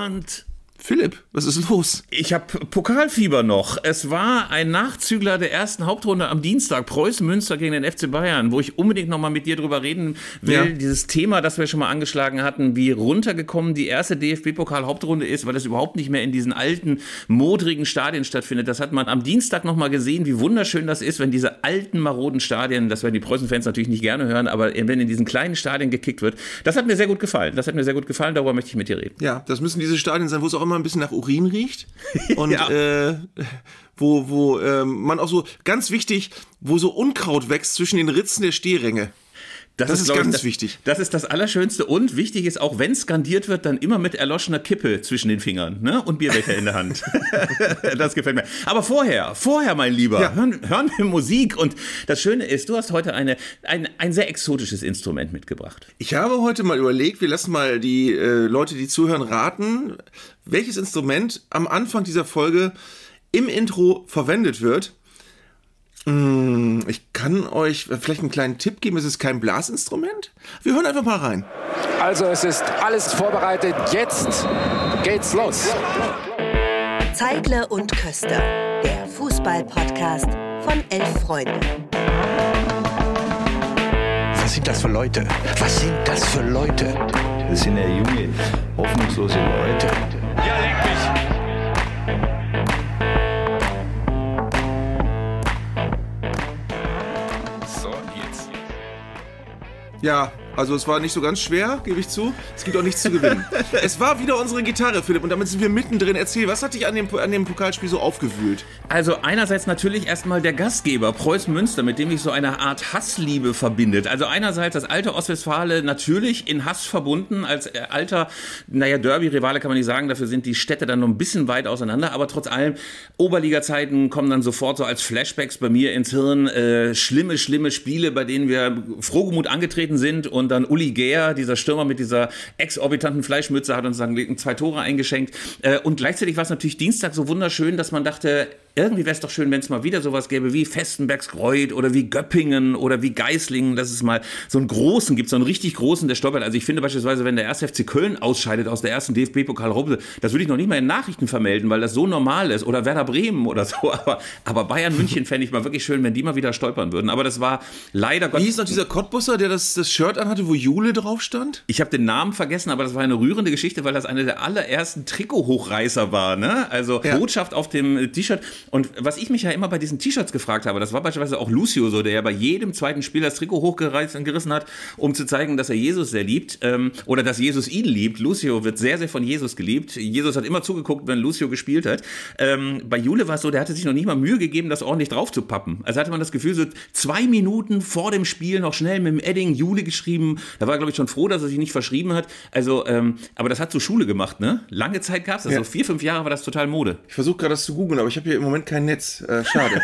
and Philipp, was ist los? Ich habe Pokalfieber noch. Es war ein Nachzügler der ersten Hauptrunde am Dienstag, Preußen Münster gegen den FC Bayern, wo ich unbedingt noch mal mit dir drüber reden will. Ja. Dieses Thema, das wir schon mal angeschlagen hatten, wie runtergekommen die erste DFB-Pokal-Hauptrunde ist, weil das überhaupt nicht mehr in diesen alten, modrigen Stadien stattfindet. Das hat man am Dienstag noch mal gesehen, wie wunderschön das ist, wenn diese alten, maroden Stadien, das werden die Preußen-Fans natürlich nicht gerne hören, aber wenn in diesen kleinen Stadien gekickt wird, das hat mir sehr gut gefallen. Das hat mir sehr gut gefallen, darüber möchte ich mit dir reden. Ja, das müssen diese Stadien sein, wo es auch immer ein bisschen nach Urin riecht. Und ja. äh, wo, wo äh, man auch so, ganz wichtig, wo so Unkraut wächst zwischen den Ritzen der Stehränge. Das, das, ist, ist ganz ich, das, wichtig. Das ist das Allerschönste und wichtig ist auch, wenn skandiert wird, dann immer mit erloschener Kippe zwischen den Fingern ne? und Bierbecher in der Hand. das gefällt mir. Aber vorher, vorher, mein Lieber, ja. hören, hören, wir Musik. Und das Schöne ist, du hast heute eine, ein, ein sehr exotisches Instrument mitgebracht. Ich habe heute mal überlegt, wir lassen mal die äh, Leute, die zuhören, raten, welches Instrument am Anfang dieser Folge im Intro verwendet wird. Mm, ich kann euch vielleicht einen kleinen Tipp geben. Es ist kein Blasinstrument. Wir hören einfach mal rein. Also es ist alles vorbereitet. Jetzt geht's los. Zeigle und Köster, der Fußball-Podcast von elf Freunden. Was sind das für Leute? Was sind das für Leute? Das sind ja junge, hoffnungslose Leute. Ja, leck mich! Ja, also es war nicht so ganz schwer, gebe ich zu. Es gibt auch nichts zu gewinnen. es war wieder unsere Gitarre, Philipp, und damit sind wir mittendrin. Erzähl, was hat dich an dem, an dem Pokalspiel so aufgewühlt? Also einerseits natürlich erstmal der Gastgeber, Preußen Münster, mit dem sich so eine Art Hassliebe verbindet. Also einerseits das alte Ostwestfale natürlich in Hass verbunden, als äh, alter, naja, Derby-Rivale kann man nicht sagen, dafür sind die Städte dann noch ein bisschen weit auseinander, aber trotz allem, Oberliga-Zeiten kommen dann sofort so als Flashbacks bei mir ins Hirn, äh, schlimme, schlimme Spiele, bei denen wir frohgemut angetreten sind und dann Uli Gehr, dieser Stürmer mit dieser exorbitanten Fleischmütze, hat uns dann zwei Tore eingeschenkt. Äh, und gleichzeitig war es natürlich Dienstag so wunderschön, dass man dachte, irgendwie wäre es doch schön, wenn es mal wieder sowas gäbe wie Festenbergskreuth oder wie Göppingen oder wie Geislingen, dass es mal so einen großen gibt, so einen richtig großen, der stolpert. Also ich finde beispielsweise, wenn der 1. FC Köln ausscheidet aus der ersten DFB-Pokalrunde, das würde ich noch nicht mal in Nachrichten vermelden, weil das so normal ist. Oder Werder Bremen oder so. Aber, aber Bayern München fände ich mal wirklich schön, wenn die mal wieder stolpern würden. Aber das war leider Gott. Wie hieß noch dieser Cottbusser, der das, das Shirt anhatte, wo Jule drauf stand? Ich habe den Namen vergessen, aber das war eine rührende Geschichte, weil das eine der allerersten Trikot-Hochreißer war. Ne? Also ja. Botschaft auf dem T-Shirt. Und was ich mich ja immer bei diesen T-Shirts gefragt habe, das war beispielsweise auch Lucio so, der ja bei jedem zweiten Spiel das Trikot hochgerissen hat, um zu zeigen, dass er Jesus sehr liebt ähm, oder dass Jesus ihn liebt. Lucio wird sehr, sehr von Jesus geliebt. Jesus hat immer zugeguckt, wenn Lucio gespielt hat. Ähm, bei Jule war es so, der hatte sich noch nicht mal Mühe gegeben, das ordentlich drauf zu pappen. Also hatte man das Gefühl, so zwei Minuten vor dem Spiel noch schnell mit dem Edding Jule geschrieben. Da war er, glaube ich, schon froh, dass er sich nicht verschrieben hat. Also, ähm, aber das hat zur Schule gemacht, ne? Lange Zeit gab es das. Ja. So vier, fünf Jahre war das total Mode. Ich versuche gerade das zu googeln, aber ich habe hier im Moment kein Netz. Äh, schade.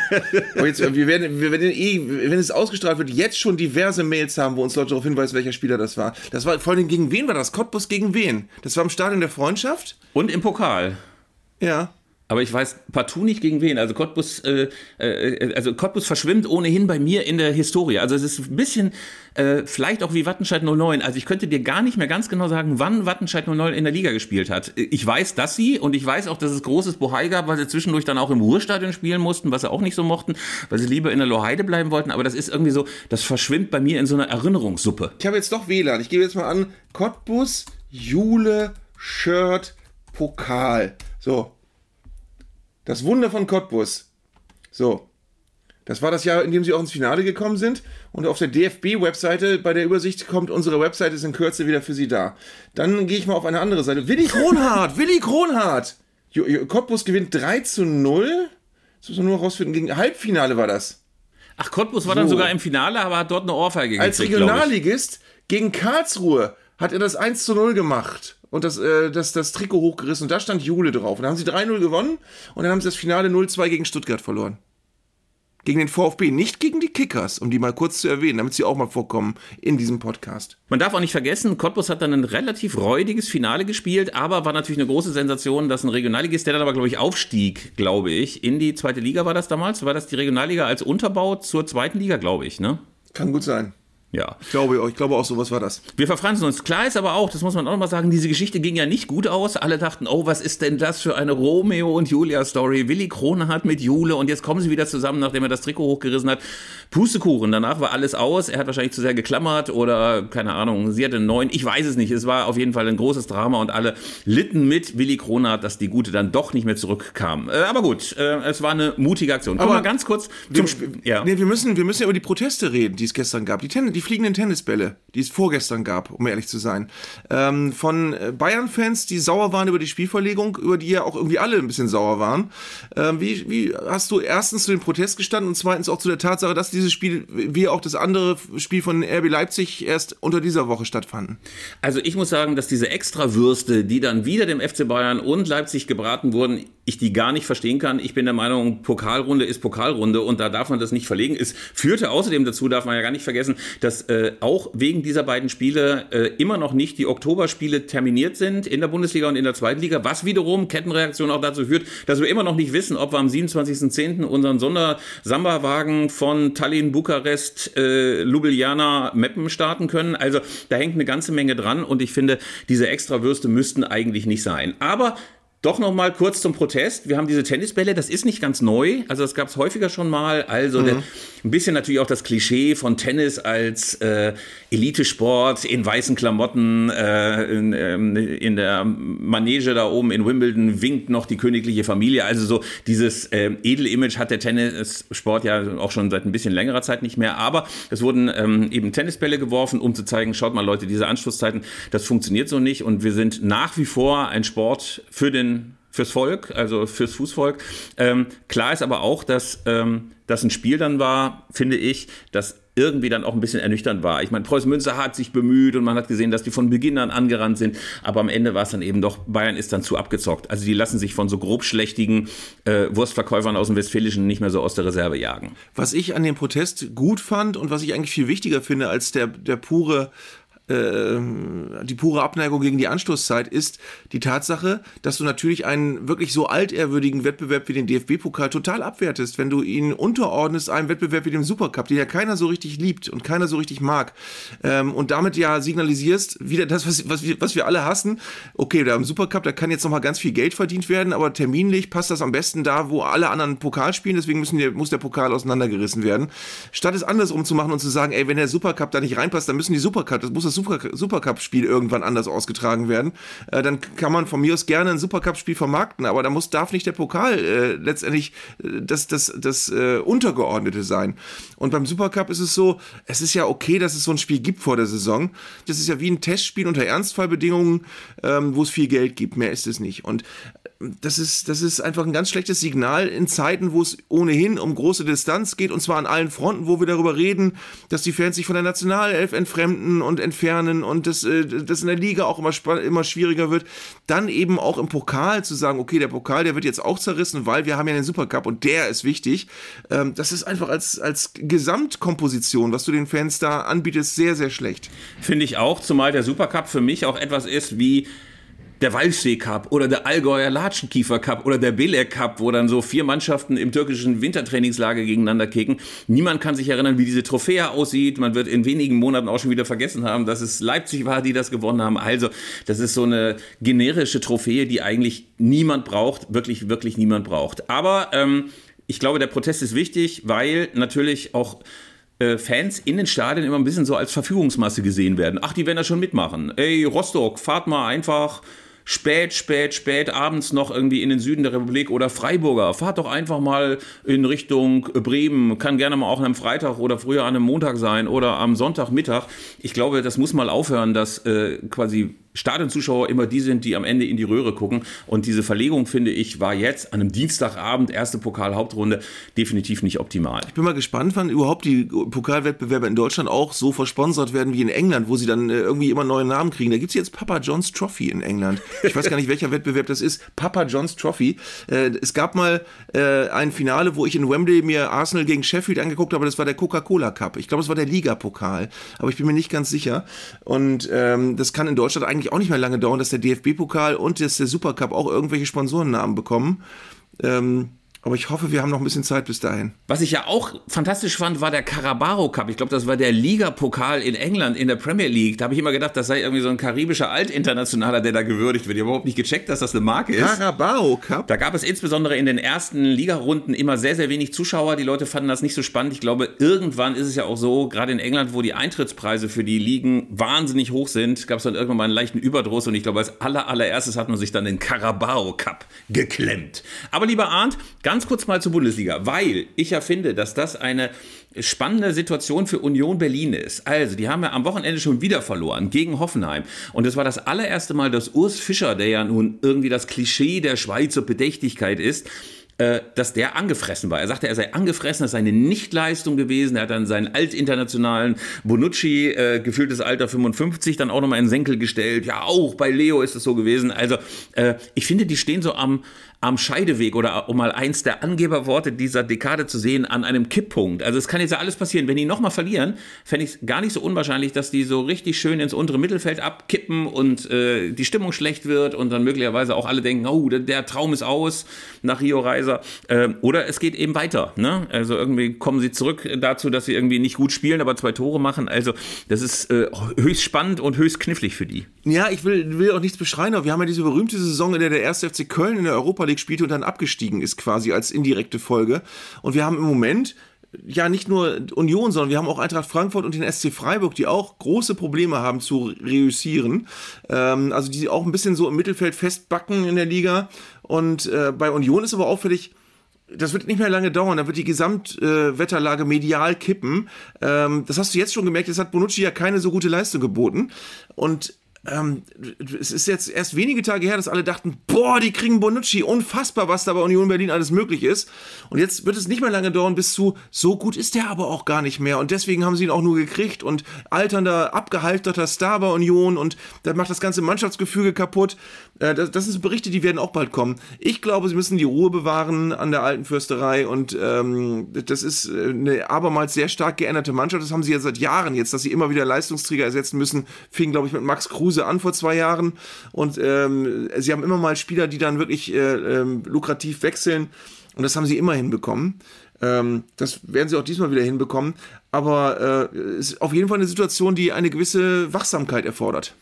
aber jetzt, wir werden, wir werden eh, wenn es ausgestrahlt wird, jetzt schon diverse Mails haben, wo uns Leute darauf hinweisen, welcher Spieler das war. Das war vor allem gegen wen war das? Cottbus gegen wen? Das war im Stadion der Freundschaft? Und im Pokal. Ja. Aber ich weiß partout nicht gegen wen. Also Cottbus, äh, äh, also Cottbus verschwimmt ohnehin bei mir in der Historie. Also es ist ein bisschen, äh, vielleicht auch wie Wattenscheid 09. Also ich könnte dir gar nicht mehr ganz genau sagen, wann Wattenscheid 09 in der Liga gespielt hat. Ich weiß, dass sie und ich weiß auch, dass es großes Bohai gab, weil sie zwischendurch dann auch im Ruhrstadion spielen mussten, was sie auch nicht so mochten, weil sie lieber in der Loheide bleiben wollten. Aber das ist irgendwie so, das verschwimmt bei mir in so einer Erinnerungssuppe. Ich habe jetzt doch WLAN. Ich gebe jetzt mal an, Cottbus, Jule, Shirt, Pokal. So, das Wunder von Cottbus. So. Das war das Jahr, in dem sie auch ins Finale gekommen sind. Und auf der DFB-Webseite bei der Übersicht kommt unsere Webseite ist in Kürze wieder für Sie da. Dann gehe ich mal auf eine andere Seite. Willi Kronhardt! Willi Kronhardt! Cottbus gewinnt 3 zu 0. Das muss man nur rausfinden. Gegen Halbfinale war das. Ach, Cottbus war so. dann sogar im Finale, aber hat dort eine Ohrfeige Als Regionalligist gegen Karlsruhe hat er das 1 zu 0 gemacht und das, äh, das, das Trikot hochgerissen und da stand Jule drauf. Und dann haben sie 3-0 gewonnen und dann haben sie das Finale 0-2 gegen Stuttgart verloren. Gegen den VfB, nicht gegen die Kickers, um die mal kurz zu erwähnen, damit sie auch mal vorkommen in diesem Podcast. Man darf auch nicht vergessen, Cottbus hat dann ein relativ räudiges Finale gespielt, aber war natürlich eine große Sensation, dass ein Regionalligist, der dann aber, glaube ich, aufstieg, glaube ich, in die zweite Liga war das damals. War das die Regionalliga als Unterbau zur zweiten Liga, glaube ich, ne? Kann gut sein. Ja. Ich glaube, ich glaube auch, sowas war das. Wir verfransen uns. Klar ist aber auch, das muss man auch noch mal sagen, diese Geschichte ging ja nicht gut aus. Alle dachten, oh, was ist denn das für eine Romeo und Julia Story? Willi Krone hat mit Jule und jetzt kommen sie wieder zusammen, nachdem er das Trikot hochgerissen hat. Pustekuchen, danach war alles aus. Er hat wahrscheinlich zu sehr geklammert oder, keine Ahnung, sie hatte einen neuen. Ich weiß es nicht. Es war auf jeden Fall ein großes Drama und alle litten mit Willi Kronert, dass die Gute dann doch nicht mehr zurückkam. Äh, aber gut, äh, es war eine mutige Aktion. Kommen Aber wir ganz kurz Wir, zum Spiel. Ja. nee, wir, müssen, wir müssen ja über die Proteste reden, die es gestern gab. Die, Ten die fliegenden Tennisbälle, die es vorgestern gab, um ehrlich zu sein. Ähm, von äh, Bayern-Fans, die sauer waren über die Spielverlegung, über die ja auch irgendwie alle ein bisschen sauer waren. Ähm, wie, wie hast du erstens zu dem Protest gestanden und zweitens auch zu der Tatsache, dass dieses Spiel, wie auch das andere Spiel von RB Leipzig, erst unter dieser Woche stattfanden? Also ich muss sagen, dass diese Extrawürste, die dann wieder dem FC Bayern und Leipzig gebraten wurden, ich die gar nicht verstehen kann. Ich bin der Meinung, Pokalrunde ist Pokalrunde und da darf man das nicht verlegen. Es führte außerdem dazu, darf man ja gar nicht vergessen, dass äh, auch wegen dieser beiden Spiele äh, immer noch nicht die Oktoberspiele terminiert sind in der Bundesliga und in der zweiten Liga, was wiederum Kettenreaktion auch dazu führt, dass wir immer noch nicht wissen, ob wir am 27.10. unseren Sondersamba-Wagen von Tallinn, Bukarest, äh, Ljubljana, Meppen starten können. Also da hängt eine ganze Menge dran und ich finde, diese Extrawürste müssten eigentlich nicht sein. Aber doch noch mal kurz zum Protest. Wir haben diese Tennisbälle, das ist nicht ganz neu. Also das gab es häufiger schon mal. Also der, ein bisschen natürlich auch das Klischee von Tennis als äh, Elitesport in weißen Klamotten äh, in, ähm, in der Manege da oben in Wimbledon winkt noch die königliche Familie. Also so dieses ähm, Edelimage hat der Tennissport ja auch schon seit ein bisschen längerer Zeit nicht mehr. Aber es wurden ähm, eben Tennisbälle geworfen, um zu zeigen, schaut mal Leute, diese Anschlusszeiten, das funktioniert so nicht. Und wir sind nach wie vor ein Sport für den fürs Volk, also fürs Fußvolk. Ähm, klar ist aber auch, dass ähm, das ein Spiel dann war, finde ich, das irgendwie dann auch ein bisschen ernüchternd war. Ich meine, Preußen Münster hat sich bemüht und man hat gesehen, dass die von Beginn an angerannt sind, aber am Ende war es dann eben doch, Bayern ist dann zu abgezockt. Also die lassen sich von so grobschlächtigen äh, Wurstverkäufern aus dem Westfälischen nicht mehr so aus der Reserve jagen. Was ich an dem Protest gut fand und was ich eigentlich viel wichtiger finde als der, der pure die pure Abneigung gegen die Anstoßzeit ist die Tatsache, dass du natürlich einen wirklich so altehrwürdigen Wettbewerb wie den DFB-Pokal total abwertest, wenn du ihn unterordnest einem Wettbewerb wie dem Supercup, den ja keiner so richtig liebt und keiner so richtig mag. Ähm, und damit ja signalisierst, wieder das, was, was, wir, was wir alle hassen, okay, da im Supercup, da kann jetzt nochmal ganz viel Geld verdient werden, aber terminlich passt das am besten da, wo alle anderen Pokal spielen, deswegen müssen die, muss der Pokal auseinandergerissen werden. Statt es andersrum zu machen und zu sagen, ey, wenn der Supercup da nicht reinpasst, dann müssen die Supercup, das muss das Super, Supercup-Spiel irgendwann anders ausgetragen werden. Äh, dann kann man von mir aus gerne ein Supercup-Spiel vermarkten, aber da muss, darf nicht der Pokal äh, letztendlich äh, das, das, das äh, Untergeordnete sein. Und beim Supercup ist es so, es ist ja okay, dass es so ein Spiel gibt vor der Saison. Das ist ja wie ein Testspiel unter Ernstfallbedingungen, ähm, wo es viel Geld gibt. Mehr ist es nicht. Und das ist, das ist einfach ein ganz schlechtes Signal in Zeiten, wo es ohnehin um große Distanz geht und zwar an allen Fronten, wo wir darüber reden, dass die Fans sich von der Nationalelf entfremden und entfernen und das, äh, das in der Liga auch immer, immer schwieriger wird. Dann eben auch im Pokal zu sagen, okay, der Pokal, der wird jetzt auch zerrissen, weil wir haben ja den Supercup und der ist wichtig. Ähm, das ist einfach als, als Gesamtkomposition, was du den Fans da anbietest, sehr, sehr schlecht. Finde ich auch, zumal der Supercup für mich auch etwas ist wie der Walchsee Cup oder der Allgäuer Latschenkiefer Cup oder der Bele Cup, wo dann so vier Mannschaften im türkischen Wintertrainingslager gegeneinander kicken. Niemand kann sich erinnern, wie diese Trophäe aussieht. Man wird in wenigen Monaten auch schon wieder vergessen haben, dass es Leipzig war, die das gewonnen haben. Also, das ist so eine generische Trophäe, die eigentlich niemand braucht, wirklich, wirklich niemand braucht. Aber ähm, ich glaube, der Protest ist wichtig, weil natürlich auch äh, Fans in den Stadien immer ein bisschen so als Verfügungsmasse gesehen werden. Ach, die werden da schon mitmachen. Ey, Rostock, fahrt mal einfach spät, spät, spät abends noch irgendwie in den Süden der Republik oder Freiburger. Fahrt doch einfach mal in Richtung Bremen. Kann gerne mal auch am Freitag oder früher an einem Montag sein oder am Sonntagmittag. Ich glaube, das muss mal aufhören, dass äh, quasi Stadionzuschauer immer die sind, die am Ende in die Röhre gucken. Und diese Verlegung, finde ich, war jetzt an einem Dienstagabend, erste Pokal-Hauptrunde, definitiv nicht optimal. Ich bin mal gespannt, wann überhaupt die Pokalwettbewerbe in Deutschland auch so versponsert werden wie in England, wo sie dann äh, irgendwie immer neue Namen kriegen. Da gibt es jetzt Papa John's Trophy in England. Ich weiß gar nicht, welcher Wettbewerb das ist. Papa John's Trophy. Äh, es gab mal äh, ein Finale, wo ich in Wembley mir Arsenal gegen Sheffield angeguckt habe. Das war der Coca-Cola Cup. Ich glaube, es war der Liga-Pokal. Aber ich bin mir nicht ganz sicher. Und ähm, das kann in Deutschland eigentlich auch nicht mehr lange dauern, dass der DFB-Pokal und das, der Supercup auch irgendwelche Sponsorennamen bekommen. Ähm, Aber ich hoffe, wir haben noch ein bisschen Zeit bis dahin. Was ich ja auch fantastisch fand, war der Carabao Cup. Ich glaube, das war der Ligapokal in England in der Premier League. Da habe ich immer gedacht, das sei irgendwie so ein karibischer Altinternationaler, der da gewürdigt wird. Ich habe überhaupt nicht gecheckt, dass das eine Marke ist. Carabao Cup? Da gab es insbesondere in den ersten Ligarunden immer sehr, sehr wenig Zuschauer. Die Leute fanden das nicht so spannend. Ich glaube, irgendwann ist es ja auch so, gerade in England, wo die Eintrittspreise für die Ligen wahnsinnig hoch sind, gab es dann irgendwann mal einen leichten Überdruss. Und ich glaube, als aller, allererstes hat man sich dann den Carabao Cup geklemmt. Aber lieber Arndt, ganz kurz mal zur Bundesliga, weil ich ja finde, dass das eine spannende Situation für Union Berlin ist. Also, die haben ja am Wochenende schon wieder verloren gegen Hoffenheim. Und es war das allererste Mal, dass Urs Fischer, der ja nun irgendwie das Klischee der Schweizer Bedächtigkeit ist, äh, dass der angefressen war. Er sagte, er sei angefressen, das sei eine Nichtleistung gewesen. Er hat dann seinen altinternationalen Bonucci, äh, gefühltes Alter 55, dann auch nochmal in den Senkel gestellt. Ja, auch bei Leo ist es so gewesen. Also, äh, ich finde, die stehen so am, am Scheideweg oder um mal eins der Angeberworte dieser Dekade zu sehen, an einem Kipppunkt. Also es kann jetzt ja alles passieren. Wenn die nochmal verlieren, fände ich es gar nicht so unwahrscheinlich, dass die so richtig schön ins untere Mittelfeld abkippen und äh, die Stimmung schlecht wird und dann möglicherweise auch alle denken, oh, der, der Traum ist aus nach Rio Reiser. Äh, oder es geht eben weiter. Ne? Also irgendwie kommen sie zurück dazu, dass sie irgendwie nicht gut spielen, aber zwei Tore machen. Also das ist äh, höchst spannend und höchst knifflig für die. Ja, ich will, will auch nichts beschreien, aber wir haben ja diese berühmte Saison, in der der erste FC Köln in der Europa League spielte und dann abgestiegen ist, quasi als indirekte Folge. Und wir haben im Moment ja nicht nur Union, sondern wir haben auch Eintracht Frankfurt und den SC Freiburg, die auch große Probleme haben zu reüssieren. Ähm, also die auch ein bisschen so im Mittelfeld festbacken in der Liga. Und äh, bei Union ist aber auffällig, das wird nicht mehr lange dauern, da wird die Gesamtwetterlage äh, medial kippen. Ähm, das hast du jetzt schon gemerkt, jetzt hat Bonucci ja keine so gute Leistung geboten. Und ähm, es ist jetzt erst wenige Tage her, dass alle dachten, boah, die kriegen Bonucci, unfassbar, was da bei Union Berlin alles möglich ist. Und jetzt wird es nicht mehr lange dauern bis zu, so gut ist der aber auch gar nicht mehr. Und deswegen haben sie ihn auch nur gekriegt und alternder, abgehalfterter Star bei Union und das macht das ganze Mannschaftsgefüge kaputt. Äh, das, das sind Berichte, die werden auch bald kommen. Ich glaube, sie müssen die Ruhe bewahren an der alten Fürsterei und ähm, das ist äh, eine abermals sehr stark geänderte Mannschaft. Das haben sie ja seit Jahren jetzt, dass sie immer wieder Leistungsträger ersetzen müssen. Fing, glaube ich, mit Max Kruse an vor zwei Jahren und ähm, sie haben immer mal Spieler, die dann wirklich äh, ähm, lukrativ wechseln und das haben sie immer hinbekommen. Ähm, das werden sie auch diesmal wieder hinbekommen. Aber äh, ist auf jeden Fall eine Situation, die eine gewisse Wachsamkeit erfordert.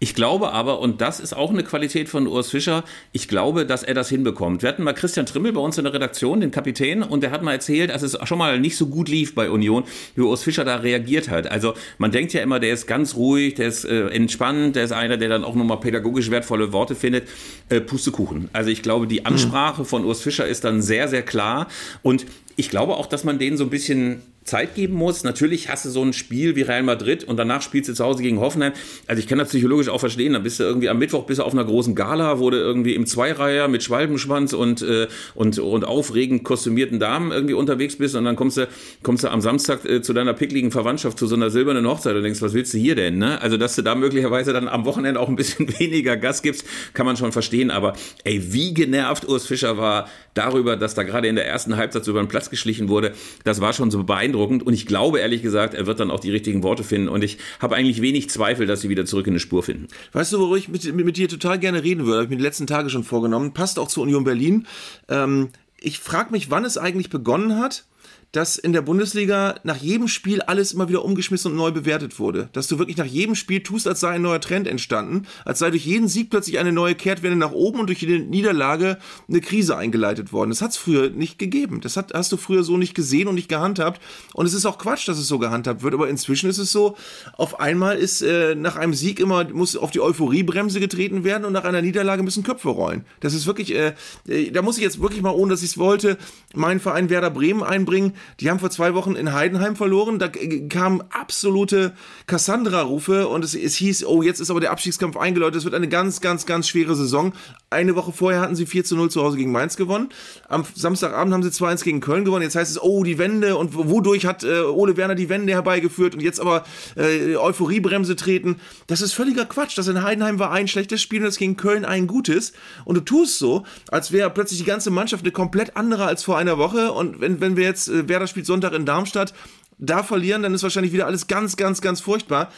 Ich glaube aber, und das ist auch eine Qualität von Urs Fischer, ich glaube, dass er das hinbekommt. Wir hatten mal Christian Trimmel bei uns in der Redaktion, den Kapitän, und der hat mal erzählt, dass es schon mal nicht so gut lief bei Union, wie Urs Fischer da reagiert hat. Also man denkt ja immer, der ist ganz ruhig, der ist äh, entspannt, der ist einer, der dann auch nochmal pädagogisch wertvolle Worte findet. Äh, Pustekuchen. Also ich glaube, die Ansprache von Urs Fischer ist dann sehr, sehr klar. Und ich glaube auch, dass man denen so ein bisschen Zeit geben muss. Natürlich hast du so ein Spiel wie Real Madrid und danach spielst du zu Hause gegen Hoffenheim. Also ich kann das psychologisch auch verstehen. Dann bist du irgendwie am Mittwoch bist du auf einer großen Gala, wo du irgendwie im Zweireiher mit Schwalbenschwanz und, äh, und, und aufregend kostümierten Damen irgendwie unterwegs bist und dann kommst du, kommst du am Samstag äh, zu deiner pickligen Verwandtschaft zu so einer silbernen Hochzeit und denkst, was willst du hier denn? Ne? Also dass du da möglicherweise dann am Wochenende auch ein bisschen weniger Gas gibst, kann man schon verstehen. Aber ey, wie genervt Urs Fischer war darüber, dass da gerade in der ersten Halbzeit über den Platz geschlichen wurde, das war schon so beeindruckend. Und ich glaube ehrlich gesagt, er wird dann auch die richtigen Worte finden. Und ich habe eigentlich wenig Zweifel, dass sie wieder zurück in eine Spur finden. Weißt du, worüber ich mit, mit, mit dir total gerne reden würde? Habe ich mir die letzten Tage schon vorgenommen. Passt auch zu Union Berlin. Ähm, ich frage mich, wann es eigentlich begonnen hat, dass in der Bundesliga nach jedem Spiel alles immer wieder umgeschmissen und neu bewertet wurde. Dass du wirklich nach jedem Spiel tust, als sei ein neuer Trend entstanden, als sei durch jeden Sieg plötzlich eine neue Kehrtwende nach oben und durch jede Niederlage eine Krise eingeleitet worden. Das hat es früher nicht gegeben. Das hat, hast du früher so nicht gesehen und nicht gehandhabt. Und es ist auch Quatsch, dass es so gehandhabt wird. Aber inzwischen ist es so, auf einmal ist äh, nach einem Sieg immer, muss auf die Euphoriebremse getreten werden und nach einer Niederlage müssen Köpfe rollen. Das ist wirklich, äh, äh da muss ich jetzt wirklich mal, ohne dass ich es wollte, meinen Verein Werder Bremen einbringen die haben vor zwei Wochen in Heidenheim verloren. Da kamen absolute Cassandra-Rufe und es, es hieß, oh, jetzt ist aber der Abstiegskampf eingeläutet. Es wird eine ganz, ganz, ganz schwere Saison. Eine Woche vorher hatten sie 4 zu 0 zu Hause gegen Mainz gewonnen. Am Samstagabend haben sie 2-1 gegen Köln gewonnen. Jetzt heißt es, oh, die Wende und wodurch hat äh, Ole Werner die Wende herbeigeführt und jetzt aber äh, Euphoriebremse treten. Das ist völliger Quatsch. Das in Heidenheim war ein schlechtes Spiel und das gegen Köln ein gutes. Und du tust so, als wäre plötzlich die ganze Mannschaft eine komplett andere als vor einer Woche. Und wenn, wenn wir jetzt, äh, Werder spielt Sonntag in Darmstadt, da verlieren, dann ist wahrscheinlich wieder alles ganz, ganz, ganz furchtbar.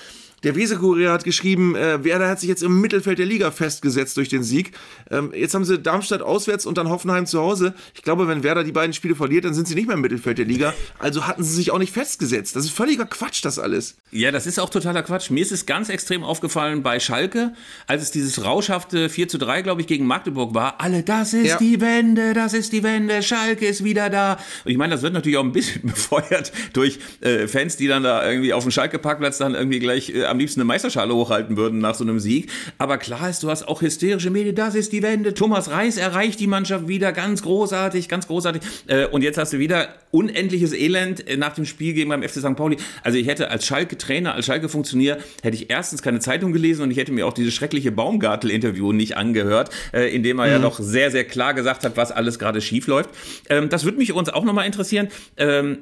Der Weser-Kurier hat geschrieben, äh, Werder hat sich jetzt im Mittelfeld der Liga festgesetzt durch den Sieg. Ähm, jetzt haben sie Darmstadt auswärts und dann Hoffenheim zu Hause. Ich glaube, wenn Werder die beiden Spiele verliert, dann sind sie nicht mehr im Mittelfeld der Liga. Also hatten sie sich auch nicht festgesetzt. Das ist völliger Quatsch, das alles. Ja, das ist auch totaler Quatsch. Mir ist es ganz extrem aufgefallen bei Schalke, als es dieses rauschhafte 4 zu 3, glaube ich, gegen Magdeburg war. Alle, das ist Ja. die Wende, das ist die Wende, Schalke ist wieder da. Und ich meine, das wird natürlich auch ein bisschen befeuert durch äh, Fans, die dann da irgendwie auf dem Schalke-Parkplatz dann irgendwie gleich äh, am liebsten eine Meisterschale hochhalten würden nach so einem Sieg. Aber klar ist, du hast auch hysterische Medien, das ist die Wende. Thomas Reis erreicht die Mannschaft wieder ganz großartig, ganz großartig. Äh, und jetzt hast du wieder unendliches Elend äh, nach dem Spiel gegen beim FC St. Pauli. Also ich hätte als Schalke-Trainer, als Schalke-Funktionär, hätte ich erstens keine Zeitung gelesen und ich hätte mir auch dieses schreckliche Baumgartel-Interview nicht angehört, äh, in dem er ja doch sehr, sehr klar gesagt hat, was alles gerade schief läuft. Ähm, das würde mich uns auch nochmal interessieren. Ähm,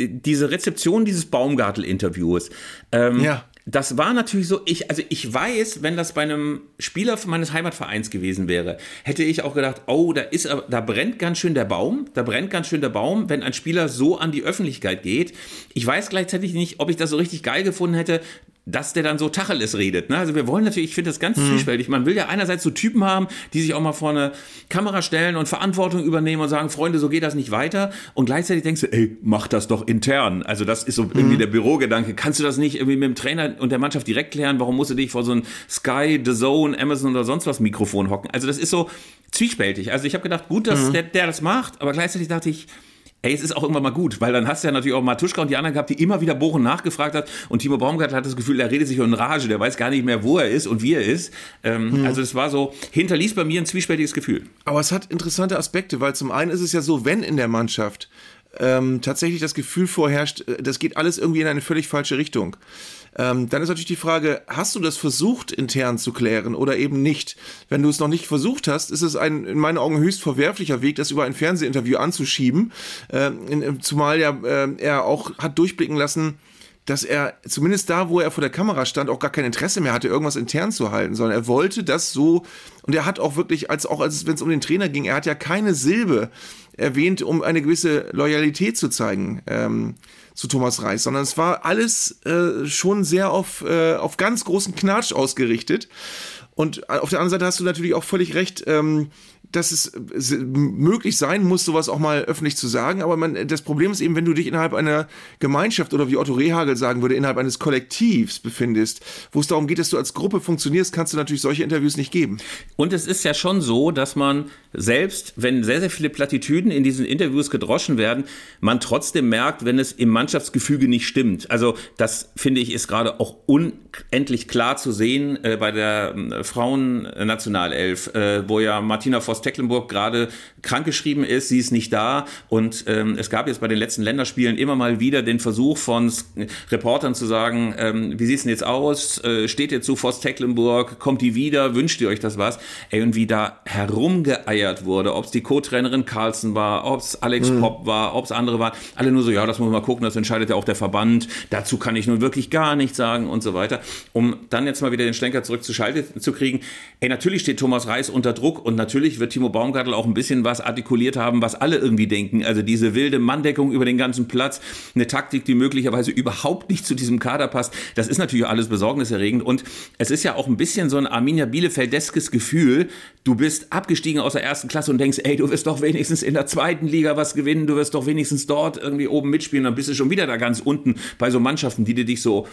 diese Rezeption dieses Baumgartel-Interviews. Ähm, Ja. Das war natürlich so, ich, also ich weiß, wenn das bei einem Spieler meines Heimatvereins gewesen wäre, hätte ich auch gedacht, oh, da ist, da brennt ganz schön der Baum, da brennt ganz schön der Baum, wenn ein Spieler so an die Öffentlichkeit geht. Ich weiß gleichzeitig nicht, ob ich das so richtig geil gefunden hätte, dass der dann so Tacheles redet. Ne? Also wir wollen natürlich, ich finde das ganz zwiespältig. Man will ja einerseits so Typen haben, die sich auch mal vor eine Kamera stellen und Verantwortung übernehmen und sagen, Freunde, so geht das nicht weiter. Und gleichzeitig denkst du, ey, mach das doch intern. Also das ist so irgendwie der Bürogedanke. Kannst du das nicht irgendwie mit dem Trainer und der Mannschaft direkt klären? Warum musst du dich vor so ein Sky, The Zone, Amazon oder sonst was Mikrofon hocken? Also das ist so zwiespältig. Also ich habe gedacht, gut, dass der, der das macht, aber gleichzeitig dachte ich, Ey, es ist auch irgendwann mal gut, weil dann hast du ja natürlich auch Matuschka und die anderen gehabt, die immer wieder Bochen nachgefragt hat und Timo Baumgart hat das Gefühl, er redet sich in Rage, der weiß gar nicht mehr, wo er ist und wie er ist. Ähm, Also das war so, hinterließ bei mir ein zwiespältiges Gefühl. Aber es hat interessante Aspekte, weil zum einen ist es ja so, wenn in der Mannschaft ähm, tatsächlich das Gefühl vorherrscht, äh, das geht alles irgendwie in eine völlig falsche Richtung. Ähm, dann ist natürlich die Frage, hast du das versucht intern zu klären oder eben nicht? Wenn du es noch nicht versucht hast, ist es ein in meinen Augen höchst verwerflicher Weg, das über ein Fernsehinterview anzuschieben, ähm, zumal ja, äh, er auch hat durchblicken lassen, dass er zumindest da, wo er vor der Kamera stand, auch gar kein Interesse mehr hatte, irgendwas intern zu halten, sondern er wollte das so und er hat auch wirklich, als auch als wenn es um den Trainer ging, er hat ja keine Silbe erwähnt, um eine gewisse Loyalität zu zeigen ähm, zu Thomas Reis, sondern es war alles äh, schon sehr auf, äh, auf ganz großen Knatsch ausgerichtet. Und auf der anderen Seite hast du natürlich auch völlig recht, ähm, dass es äh, möglich sein muss, sowas auch mal öffentlich zu sagen. Aber man, das Problem ist eben, wenn du dich innerhalb einer Gemeinschaft oder wie Otto Rehagel sagen würde, innerhalb eines Kollektivs befindest, wo es darum geht, dass du als Gruppe funktionierst, kannst du natürlich solche Interviews nicht geben. Und es ist ja schon so, dass man selbst, wenn sehr, sehr viele Plattitüden in diesen Interviews gedroschen werden, man trotzdem merkt, wenn es im Mannschaftsgefüge nicht stimmt. Also das finde ich ist gerade auch unendlich klar zu sehen äh, bei der äh, Frauennationalelf, äh, wo ja Martina Voss-Tecklenburg gerade krankgeschrieben ist, sie ist nicht da und ähm, es gab jetzt bei den letzten Länderspielen immer mal wieder den Versuch von Reportern zu sagen, ähm, wie sieht's denn jetzt aus? Äh, steht ihr zu Voss-Tecklenburg? Kommt die wieder? Wünscht ihr euch das was? Ey, und wie da herumgeeiert wurde, ob es die Co-Trainerin Carlsen war, ob es Alex Popp war, ob es andere waren, alle nur so, ja, das muss man mal gucken, das entscheidet ja auch der Verband, dazu kann ich nun wirklich gar nichts sagen und so weiter. Um dann jetzt mal wieder den Schlenker zurück zu zu kriegen, ey, natürlich steht Thomas Reis unter Druck und natürlich wird Timo Baumgartel auch ein bisschen was artikuliert haben, was alle irgendwie denken. Also diese wilde Manndeckung über den ganzen Platz, eine Taktik, die möglicherweise überhaupt nicht zu diesem Kader passt, das ist natürlich alles besorgniserregend und es ist ja auch ein bisschen so ein Arminia Bielefeldeskes Gefühl, du bist abgestiegen aus der ersten Klasse und denkst, ey, du wirst doch wenigstens in der zweiten Liga was gewinnen, du wirst doch wenigstens dort irgendwie oben mitspielen, dann bist du schon wieder da ganz unten bei so Mannschaften, die dir dich so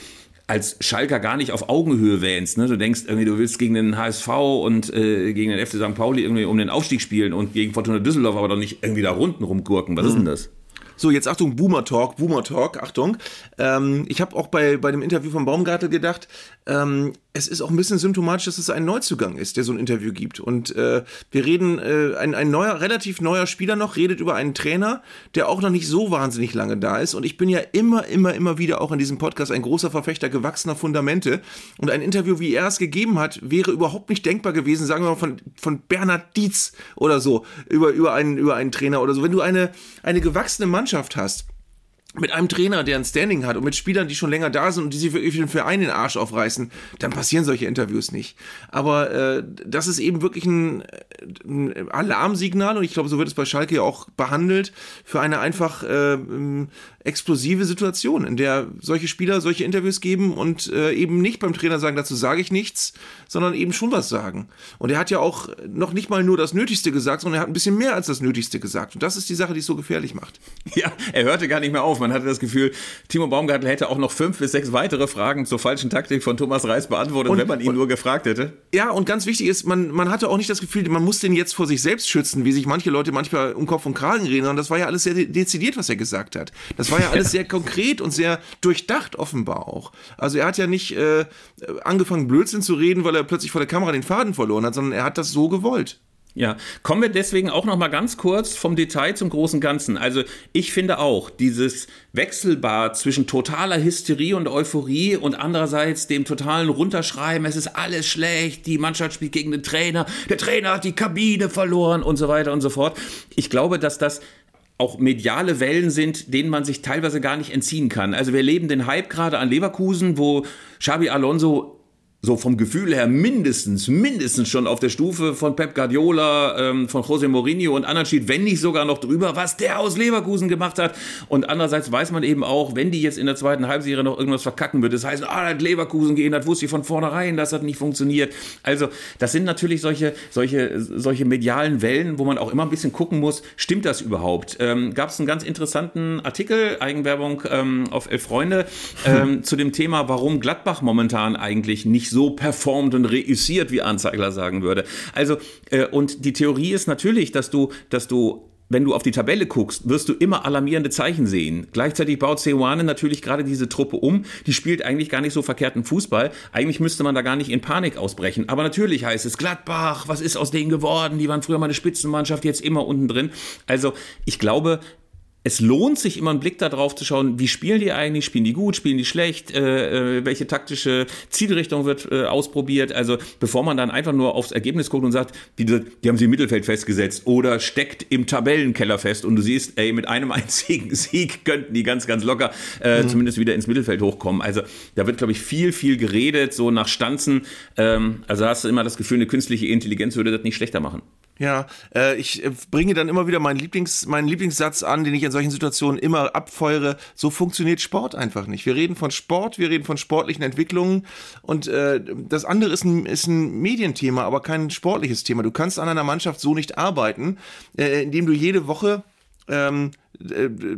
als Schalker gar nicht auf Augenhöhe wähnst. Ne? Du denkst irgendwie, du willst gegen den HSV und äh, gegen den FC St. Pauli irgendwie um den Aufstieg spielen und gegen Fortuna Düsseldorf aber doch nicht irgendwie da unten rumgurken. Was ist denn das? So, jetzt Achtung, Boomer Talk, Boomer Talk, Achtung. Ähm, ich habe auch bei, bei dem Interview von Baumgartel gedacht, ähm, es ist auch ein bisschen symptomatisch, dass es ein Neuzugang ist, der so ein Interview gibt. Und äh, wir reden, äh, ein, ein neuer, relativ neuer Spieler noch, redet über einen Trainer, der auch noch nicht so wahnsinnig lange da ist. Und ich bin ja immer, immer, immer wieder auch in diesem Podcast ein großer Verfechter gewachsener Fundamente. Und ein Interview, wie er es gegeben hat, wäre überhaupt nicht denkbar gewesen, sagen wir mal von, von Bernhard Dietz oder so, über, über, einen, über einen Trainer oder so. Wenn du eine, eine gewachsene Mannschaft hast, mit einem Trainer, der ein Standing hat und mit Spielern, die schon länger da sind und die sich für den Verein den Arsch aufreißen, dann passieren solche Interviews nicht. Aber äh, das ist eben wirklich ein, ein Alarmsignal und ich glaube, so wird es bei Schalke ja auch behandelt für eine einfach äh, explosive Situation, in der solche Spieler solche Interviews geben und äh, eben nicht beim Trainer sagen, dazu sage ich nichts, sondern eben schon was sagen. Und er hat ja auch noch nicht mal nur das Nötigste gesagt, sondern er hat ein bisschen mehr als das Nötigste gesagt. Und das ist die Sache, die es so gefährlich macht. Ja, er hörte gar nicht mehr auf. Man hatte das Gefühl, Timo Baumgartel hätte auch noch fünf bis sechs weitere Fragen zur falschen Taktik von Thomas Reis beantwortet, und, wenn man ihn und, nur gefragt hätte. Ja, und ganz wichtig ist, man, man hatte auch nicht das Gefühl, man muss den jetzt vor sich selbst schützen, wie sich manche Leute manchmal um Kopf und Kragen reden, sondern das war ja alles sehr dezidiert, was er gesagt hat. Das war ja alles sehr konkret und sehr durchdacht offenbar auch. Also er hat ja nicht äh, angefangen Blödsinn zu reden, weil er plötzlich vor der Kamera den Faden verloren hat, sondern er hat das so gewollt. Ja, kommen wir deswegen auch noch mal ganz kurz vom Detail zum großen Ganzen. Also ich finde auch dieses Wechselbad zwischen totaler Hysterie und Euphorie und andererseits dem totalen Runterschreiben, es ist alles schlecht, die Mannschaft spielt gegen den Trainer, der Trainer hat die Kabine verloren und so weiter und so fort. Ich glaube, dass das auch mediale Wellen sind, denen man sich teilweise gar nicht entziehen kann. Also wir leben den Hype gerade an Leverkusen, wo Xabi Alonso so vom Gefühl her mindestens, mindestens schon auf der Stufe von Pep Guardiola, ähm, von José Mourinho und anderen steht, wenn nicht sogar noch drüber, was der aus Leverkusen gemacht hat. Und andererseits weiß man eben auch, wenn die jetzt in der zweiten Halbserie noch irgendwas verkacken würde, das heißt, ah, hat Leverkusen gehen, das wusste ich von vornherein, das hat nicht funktioniert. Also, das sind natürlich solche, solche, solche medialen Wellen, wo man auch immer ein bisschen gucken muss, stimmt das überhaupt? Ähm, Gab es einen ganz interessanten Artikel, Eigenwerbung ähm, auf Elf Freunde, ähm, zu dem Thema, warum Gladbach momentan eigentlich nicht so so performt und reüssiert, wie Anzeigler sagen würde. Also, äh, und die Theorie ist natürlich, dass du, dass du wenn du auf die Tabelle guckst, wirst du immer alarmierende Zeichen sehen. Gleichzeitig baut Seoane natürlich gerade diese Truppe um. Die spielt eigentlich gar nicht so verkehrten Fußball. Eigentlich müsste man da gar nicht in Panik ausbrechen. Aber natürlich heißt es Gladbach, was ist aus denen geworden? Die waren früher mal eine Spitzenmannschaft, jetzt immer unten drin. Also ich glaube, es lohnt sich immer einen Blick darauf zu schauen, wie spielen die eigentlich, spielen die gut, spielen die schlecht, äh, äh, welche taktische Zielrichtung wird äh, ausprobiert. Also bevor man dann einfach nur aufs Ergebnis guckt und sagt, die, die haben sie im Mittelfeld festgesetzt oder steckt im Tabellenkeller fest und du siehst, ey, mit einem einzigen Sieg könnten die ganz, ganz locker äh, mhm. zumindest wieder ins Mittelfeld hochkommen. Also da wird, glaube ich, viel, viel geredet, so nach Stanzen. Ähm, also hast du immer das Gefühl, eine künstliche Intelligenz würde das nicht schlechter machen. Ja, äh, ich äh, bringe dann immer wieder meinen, Lieblings, meinen Lieblingssatz an, den ich in solchen Situationen immer abfeuere. So funktioniert Sport einfach nicht. Wir reden von Sport, wir reden von sportlichen Entwicklungen und äh, das andere ist ein, ist ein Medienthema, aber kein sportliches Thema. Du kannst an einer Mannschaft so nicht arbeiten, äh, indem du jede Woche ähm, äh,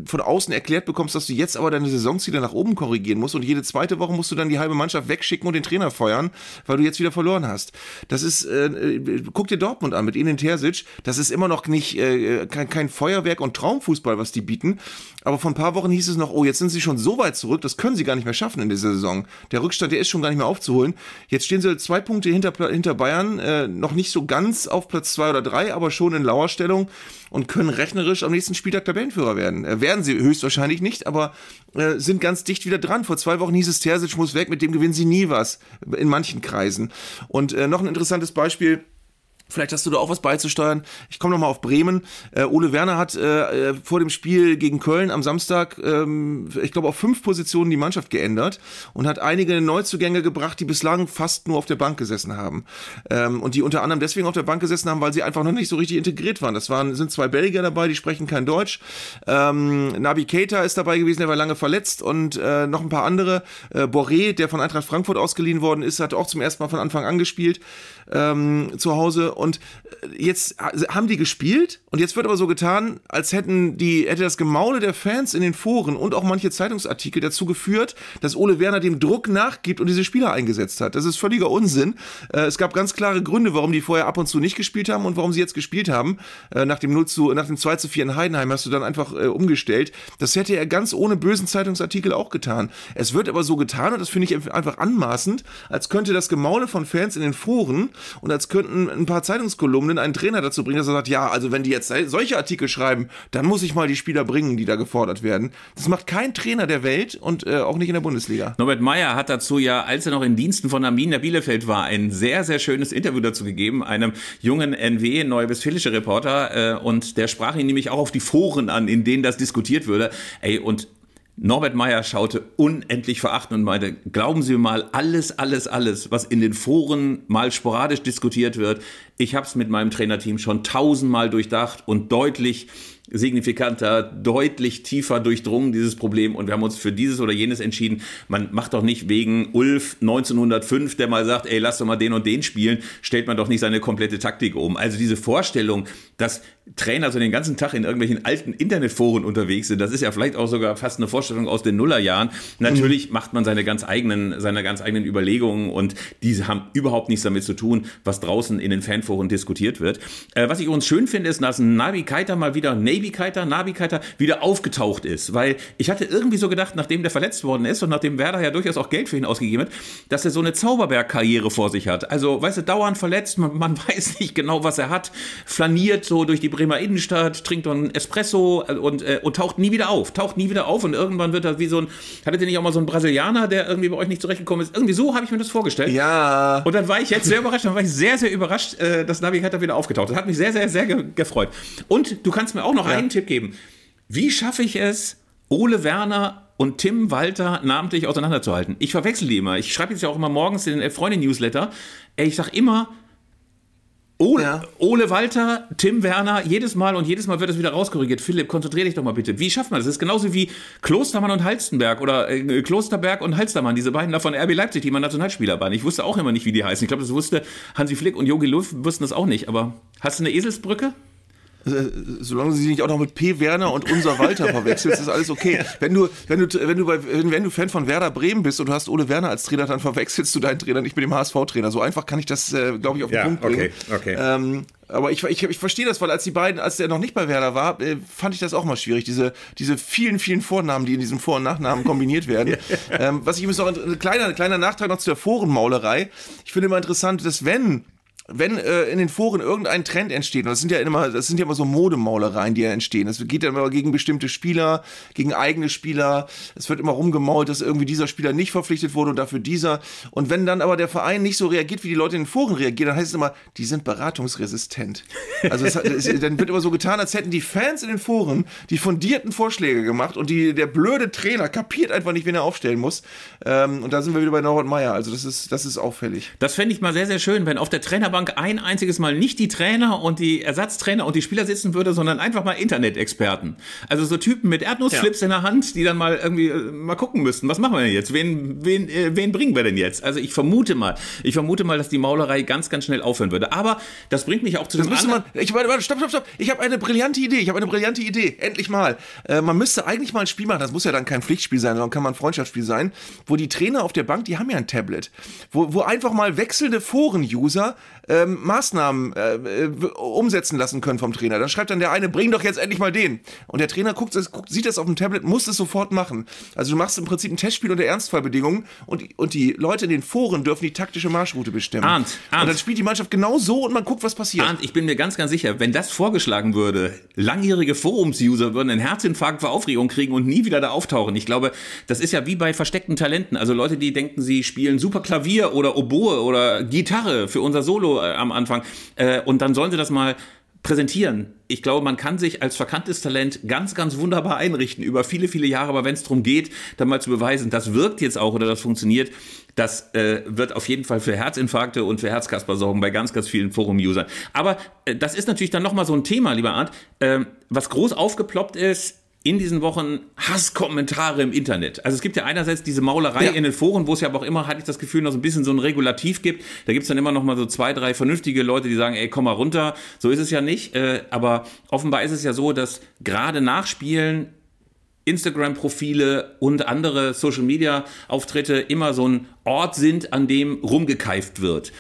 von außen erklärt bekommst, dass du jetzt aber deine Saisonziele nach oben korrigieren musst und jede zweite Woche musst du dann die halbe Mannschaft wegschicken und den Trainer feuern, weil du jetzt wieder verloren hast. Das ist, äh, guck dir Dortmund an mit Ihnen Terzic, das ist immer noch nicht äh, kein, kein Feuerwerk und Traumfußball, was die bieten, aber vor ein paar Wochen hieß es noch, oh, jetzt sind sie schon so weit zurück, das können sie gar nicht mehr schaffen in dieser Saison. Der Rückstand, der ist schon gar nicht mehr aufzuholen. Jetzt stehen sie zwei Punkte hinter, hinter Bayern, äh, noch nicht so ganz auf Platz zwei oder drei, aber schon in Lauerstellung und können rechnerisch am nächsten Spieltag Tabellenführer werden. Äh, werden sie höchstwahrscheinlich nicht, aber äh, sind ganz dicht wieder dran. Vor zwei Wochen hieß es, Terzic muss weg, mit dem gewinnen sie nie was, in manchen Kreisen. Und äh, noch ein interessantes Beispiel, Vielleicht hast du da auch was beizusteuern. Ich komme nochmal auf Bremen. Äh, Ole Werner hat äh, vor dem Spiel gegen Köln am Samstag, ähm, ich glaube, auf fünf Positionen die Mannschaft geändert und hat einige Neuzugänge gebracht, die bislang fast nur auf der Bank gesessen haben. Ähm, und die unter anderem deswegen auf der Bank gesessen haben, weil sie einfach noch nicht so richtig integriert waren. Das waren, sind zwei Belgier dabei, die sprechen kein Deutsch. Ähm, Nabi Keita ist dabei gewesen, der war lange verletzt und äh, noch ein paar andere. Äh, Boré, der von Eintracht Frankfurt ausgeliehen worden ist, hat auch zum ersten Mal von Anfang an gespielt ähm, zu Hause und äh, jetzt haben die gespielt und jetzt wird aber so getan, als hätten die, hätte das Gemaule der Fans in den Foren und auch manche Zeitungsartikel dazu geführt, dass Ole Werner dem Druck nachgibt und diese Spieler eingesetzt hat. Das ist völliger Unsinn. Äh, es gab ganz klare Gründe, warum die vorher ab und zu nicht gespielt haben und warum sie jetzt gespielt haben. Äh, nach dem 0 zu, nach dem 2 zu 4 in Heidenheim hast du dann einfach umgestellt. Das hätte er ganz ohne bösen Zeitungsartikel auch getan. Es wird aber so getan, und das finde ich einfach anmaßend, als könnte das Gemaule von Fans in den Foren und als könnten ein paar Zeitungskolumnen einen Trainer dazu bringen, dass er sagt, ja, also wenn die jetzt solche Artikel schreiben, dann muss ich mal die Spieler bringen, die da gefordert werden. Das macht kein Trainer der Welt und äh, auch nicht in der Bundesliga. Norbert Meyer hat dazu ja, als er noch in Diensten von Arminia Bielefeld war, ein sehr, sehr schönes Interview dazu gegeben, einem jungen NW, neue westfälische Reporter, äh, und der sprach ihn nämlich auch auf die Foren an, in denen das diskutiert würde. Ey, und Norbert Meyer schaute unendlich verachtend und meinte, glauben Sie mal, alles, alles, alles, was in den Foren mal sporadisch diskutiert wird, ich habe es mit meinem Trainerteam schon tausendmal durchdacht und deutlich signifikanter, deutlich tiefer durchdrungen, dieses Problem. Und wir haben uns für dieses oder jenes entschieden. Man macht doch nicht wegen Ulf 1905, der mal sagt, ey, lass doch mal den und den spielen, stellt man doch nicht seine komplette Taktik um. Also diese Vorstellung, dass Trainer so den ganzen Tag in irgendwelchen alten Internetforen unterwegs sind, das ist ja vielleicht auch sogar fast eine Vorstellung aus den Nullerjahren. Natürlich mhm. macht man seine ganz eigenen, seine ganz eigenen Überlegungen und diese haben überhaupt nichts damit zu tun, was draußen in den Fanforen diskutiert wird. Äh, was ich uns schön finde, ist, dass Navi Keita mal wieder Navy Keita, Navi Keita wieder aufgetaucht ist, weil ich hatte irgendwie so gedacht, nachdem der verletzt worden ist und nachdem Werder ja durchaus auch Geld für ihn ausgegeben hat, dass er so eine Zauberberg-Karriere vor sich hat. Also, weißt du, dauernd verletzt, man, man weiß nicht genau, was er hat, flaniert so durch die Bremer Innenstadt, trinkt dann Espresso äh, und, äh, und taucht nie wieder auf. Taucht nie wieder auf und irgendwann wird er wie so ein. Hattet ihr nicht auch mal so einen Brasilianer, der irgendwie bei euch nicht zurechtgekommen ist? Irgendwie so habe ich mir das vorgestellt. Ja. Und dann war ich jetzt sehr überrascht, dann war ich sehr, sehr überrascht, äh, dass Navi Keita wieder aufgetaucht. Das hat mich sehr, sehr, sehr ge gefreut. Und du kannst mir auch noch ja. einen Tipp geben. Wie schaffe ich es, Ole Werner und Tim Walter namentlich auseinanderzuhalten? Ich verwechsel die immer. Ich schreibe jetzt ja auch immer morgens in den Freunde-Newsletter. Ich sag immer, Ole, ja. Ole, Walter, Tim Werner, jedes Mal und jedes Mal wird es wieder rauskorrigiert. Philipp, konzentriere dich doch mal bitte. Wie schafft man das? Das ist genauso wie Klostermann und Halstenberg oder äh, Klosterberg und Halstermann, diese beiden da von RB Leipzig, die mal Nationalspieler waren. Ich wusste auch immer nicht, wie die heißen. Ich glaube, das wusste Hansi Flick und Jogi Löw wussten das auch nicht. Aber hast du eine Eselsbrücke? Äh, solange sie nicht auch noch mit P. Werner und unser Walter verwechselst, ist alles okay. Wenn du, wenn du, wenn du, bei, wenn du Fan von Werder Bremen bist und du hast Ole Werner als Trainer, dann verwechselst du deinen Trainer nicht mit dem HSV-Trainer. So einfach kann ich das, äh, glaube ich, auf den ja, Punkt bringen. Okay, okay. Ähm, aber ich, ich, ich verstehe das, weil als die beiden, als der noch nicht bei Werder war, äh, fand ich das auch mal schwierig. Diese, diese vielen, vielen Vornamen, die in diesem Vor- und Nachnamen kombiniert werden. ähm, was ich übrigens noch, ein kleiner, kleiner Nachtrag noch zu der Forenmaulerei. Ich finde immer interessant, dass wenn wenn äh, in den Foren irgendein Trend entsteht, und das sind ja immer, das sind ja immer so Modemaulereien, die ja entstehen. Es geht ja immer gegen bestimmte Spieler, gegen eigene Spieler. Es wird immer rumgemault, dass irgendwie dieser Spieler nicht verpflichtet wurde und dafür dieser. Und wenn dann aber der Verein nicht so reagiert, wie die Leute in den Foren reagieren, dann heißt es immer, die sind beratungsresistent. Also es, es, dann wird immer so getan, als hätten die Fans in den Foren die fundierten Vorschläge gemacht und die, der blöde Trainer kapiert einfach nicht, wen er aufstellen muss. Ähm, und da sind wir wieder bei Norbert Meyer. Also das ist, das ist auffällig. Das fände ich mal sehr, sehr schön, wenn auf der Trainerbank Bank ein einziges Mal nicht die Trainer und die Ersatztrainer und die Spieler sitzen würde, sondern einfach mal Internet-Experten. Also so Typen mit Erdnussflips ja. in der Hand, die dann mal irgendwie äh, mal gucken müssten, was machen wir denn jetzt? Wen, wen, äh, wen bringen wir denn jetzt? Also ich vermute mal, ich vermute mal, dass die Maulerei ganz, ganz schnell aufhören würde. Aber das bringt mich auch zu das dem anderen. Man, ich warte, stopp, stopp, stopp. Ich habe eine brillante Idee. Ich habe eine brillante Idee. Endlich mal. Äh, man müsste eigentlich mal ein Spiel machen. Das muss ja dann kein Pflichtspiel sein, sondern kann man ein Freundschaftsspiel sein, wo die Trainer auf der Bank, die haben ja ein Tablet, wo, wo einfach mal wechselnde Foren-User ähm, Maßnahmen äh, äh, umsetzen lassen können vom Trainer. Dann schreibt dann der eine, bring doch jetzt endlich mal den. Und der Trainer guckt, guckt sieht das auf dem Tablet, muss es sofort machen. Also du machst im Prinzip ein Testspiel unter Ernstfallbedingungen und, und die Leute in den Foren dürfen die taktische Marschroute bestimmen. Arndt, Arndt. Und dann spielt die Mannschaft genau so und man guckt, was passiert. Arndt, ich bin mir ganz, ganz sicher, wenn das vorgeschlagen würde, langjährige Forums-User würden einen Herzinfarkt vor Aufregung kriegen und nie wieder da auftauchen. Ich glaube, das ist ja wie bei versteckten Talenten. Also Leute, die denken, sie spielen super Klavier oder Oboe oder Gitarre für unser Solo äh, am Anfang. Äh, und dann sollen sie das mal präsentieren. Ich glaube, man kann sich als verkanntes Talent ganz, ganz wunderbar einrichten über viele, viele Jahre. Aber wenn es darum geht, dann mal zu beweisen, das wirkt jetzt auch oder das funktioniert, das äh, wird auf jeden Fall für Herzinfarkte und für Herzkasper sorgen bei ganz, ganz vielen Forum-Usern. Aber äh, das ist natürlich dann nochmal so ein Thema, lieber Art, äh, was groß aufgeploppt ist in diesen Wochen Hasskommentare im Internet. Also es gibt ja einerseits diese Maulerei ja. in den Foren, wo es ja aber auch immer, hatte ich das Gefühl, noch so ein bisschen so ein Regulativ gibt. Da gibt es dann immer noch mal so zwei, drei vernünftige Leute, die sagen, ey, komm mal runter. So ist es ja nicht. Äh, aber offenbar ist es ja so, dass gerade nach Spielen Instagram-Profile und andere Social-Media-Auftritte immer so ein Ort sind, an dem rumgekeift wird.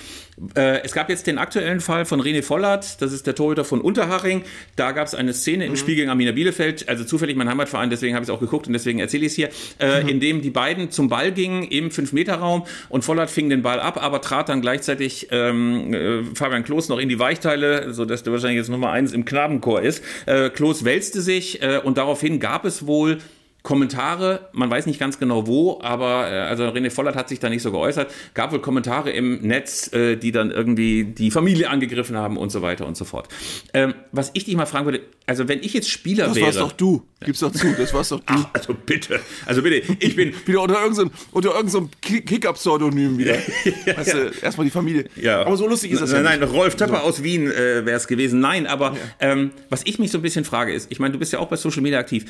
Äh, es gab jetzt den aktuellen Fall von René Vollert, das ist der Torhüter von Unterhaching. Da gab es eine Szene im mhm. Spiel gegen Arminia Bielefeld, also zufällig mein Heimatverein, deswegen habe ich es auch geguckt und deswegen erzähle ich es hier, äh, mhm. in dem die beiden zum Ball gingen im 5-Meter-Raum und Vollert fing den Ball ab, aber trat dann gleichzeitig ähm, äh, Fabian Klos noch in die Weichteile, sodass der wahrscheinlich jetzt Nummer eins im Knabenchor ist. Äh, Klos wälzte sich äh, und daraufhin gab es wohl Kommentare, man weiß nicht ganz genau wo, aber äh, also René Vollert hat sich da nicht so geäußert, gab wohl Kommentare im Netz, äh, die dann irgendwie die Familie angegriffen haben und so weiter und so fort. Ähm, was ich dich mal fragen würde, also wenn ich jetzt Spieler Das wäre. warst doch du. Gib's doch zu, das warst doch du. Ach, also bitte, also bitte, ich bin Wieder unter irgendeinem unter irgend so Kicker-Pseudonym wieder. Weißt du, erstmal die Familie. Ja. Aber so lustig ist das nein, ja Nein, nicht. Rolf Töpper aus Wien äh, wäre es gewesen. Nein, aber ähm, was ich mich so ein bisschen frage ist, ich meine, du bist ja auch bei Social Media aktiv.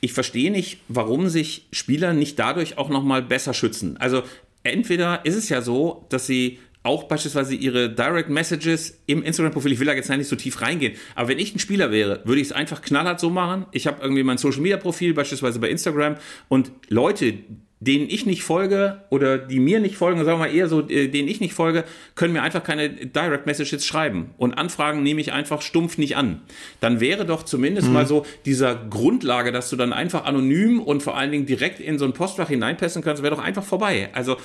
Ich verstehe nicht, warum sich Spieler nicht dadurch auch nochmal besser schützen. Also entweder ist es ja so, dass sie auch beispielsweise ihre Direct Messages im Instagram-Profil, ich will da jetzt nicht so tief reingehen, aber wenn ich ein Spieler wäre, würde ich es einfach knallhart so machen. Ich habe irgendwie mein Social-Media-Profil, beispielsweise bei Instagram, und Leute, denen ich nicht folge oder die mir nicht folgen, sagen wir mal eher so, äh, denen ich nicht folge, können mir einfach keine Direct Messages schreiben. Und Anfragen nehme ich einfach stumpf nicht an. Dann wäre doch zumindest mal so dieser Grundlage, dass du dann einfach anonym und vor allen Dingen direkt in so ein Postfach hineinpassen kannst, wäre doch einfach vorbei. Also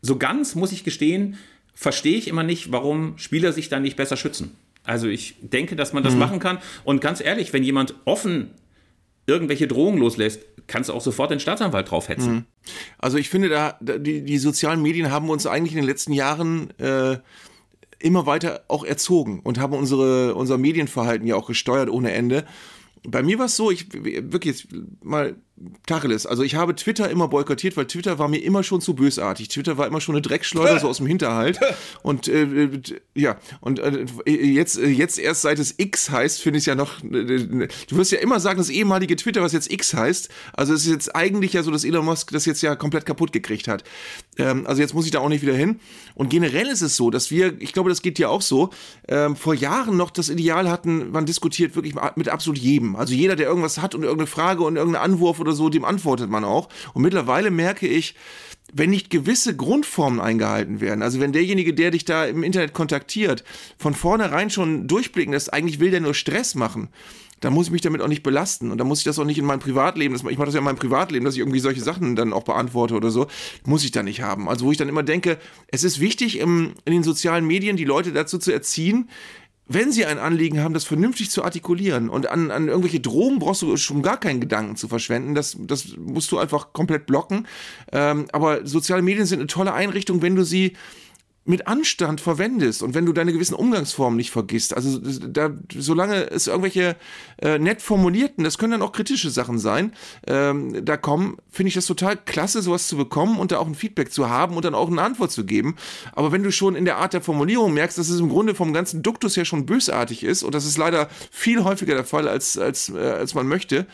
so ganz, muss ich gestehen, verstehe ich immer nicht, warum Spieler sich da nicht besser schützen. Also ich denke, dass man das machen kann. Und ganz ehrlich, wenn jemand offen irgendwelche Drohungen loslässt, kannst du auch sofort den Staatsanwalt draufhetzen. Also ich finde, da, da die, die sozialen Medien haben uns eigentlich in den letzten Jahren äh, immer weiter auch erzogen und haben unsere, unser Medienverhalten ja auch gesteuert ohne Ende. Bei mir war es so, ich wirklich jetzt mal Tacheles. Also ich habe Twitter immer boykottiert, weil Twitter war mir immer schon zu bösartig. Twitter war immer schon eine Dreckschleuder so aus dem Hinterhalt. Und äh, äh, ja, und äh, jetzt, äh, jetzt erst seit es X heißt, finde ich es ja noch. äh, Du wirst ja immer sagen, das ehemalige Twitter, was jetzt X heißt. Also es ist jetzt eigentlich ja so, dass Elon Musk das jetzt ja komplett kaputt gekriegt hat. Ähm, also jetzt muss ich da auch nicht wieder hin. Und generell ist es so, dass wir, ich glaube, das geht dir auch so, ähm, vor Jahren noch das Ideal hatten, man diskutiert wirklich mit absolut jedem. Also jeder, der irgendwas hat und irgendeine Frage und irgendeinen Anwurf oder so, dem antwortet man auch. Und mittlerweile merke ich, wenn nicht gewisse Grundformen eingehalten werden, also wenn derjenige, der dich da im Internet kontaktiert, von vornherein schon durchblicken lässt, eigentlich will der nur Stress machen, dann muss ich mich damit auch nicht belasten. Und dann muss ich das auch nicht in meinem Privatleben, das, ich mache das ja in meinem Privatleben, dass ich irgendwie solche Sachen dann auch beantworte oder so, muss ich da nicht haben. Also wo ich dann immer denke, es ist wichtig, im, in den sozialen Medien die Leute dazu zu erziehen, wenn sie ein Anliegen haben, das vernünftig zu artikulieren und an, an irgendwelche Drohungen brauchst du schon gar keinen Gedanken zu verschwenden. Das, das musst du einfach komplett blocken. Ähm, aber soziale Medien sind eine tolle Einrichtung, wenn du sie mit Anstand verwendest und wenn du deine gewissen Umgangsformen nicht vergisst. Also da, solange es irgendwelche äh, nett formulierten, das können dann auch kritische Sachen sein, ähm, da kommen, finde ich das total klasse, sowas zu bekommen und da auch ein Feedback zu haben und dann auch eine Antwort zu geben. Aber wenn du schon in der Art der Formulierung merkst, dass es im Grunde vom ganzen Duktus her schon bösartig ist und das ist leider viel häufiger der Fall, als, als, äh, als man möchte,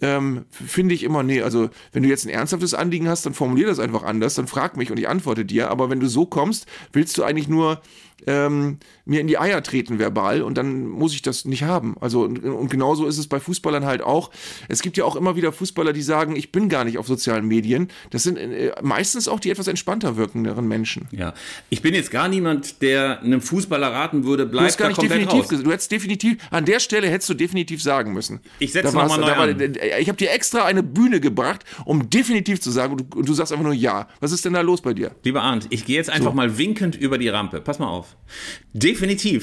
ähm, finde ich immer, nee, also wenn du jetzt ein ernsthaftes Anliegen hast, dann formulier das einfach anders, dann frag mich und ich antworte dir. Aber wenn du so kommst, willst du eigentlich nur ähm, mir in die Eier treten verbal und dann muss ich das nicht haben. Also und, und genauso ist es bei Fußballern halt auch. Es gibt ja auch immer wieder Fußballer, die sagen, ich bin gar nicht auf sozialen Medien. Das sind äh, meistens auch die etwas entspannter wirkenderen Menschen. Ja, ich bin jetzt gar niemand, der einem Fußballer raten würde, Du bleib gar da nicht komplett definitiv raus. Du hättest definitiv, an der Stelle hättest du definitiv sagen müssen. Ich setze Da war's- noch mal neu war- Ich habe dir extra eine Bühne gebracht, um definitiv zu sagen, und du, und du sagst einfach nur ja. Was ist denn da los bei dir? Lieber Arndt, ich gehe jetzt einfach mal winkend über die Rampe. Pass mal auf. Definitiv,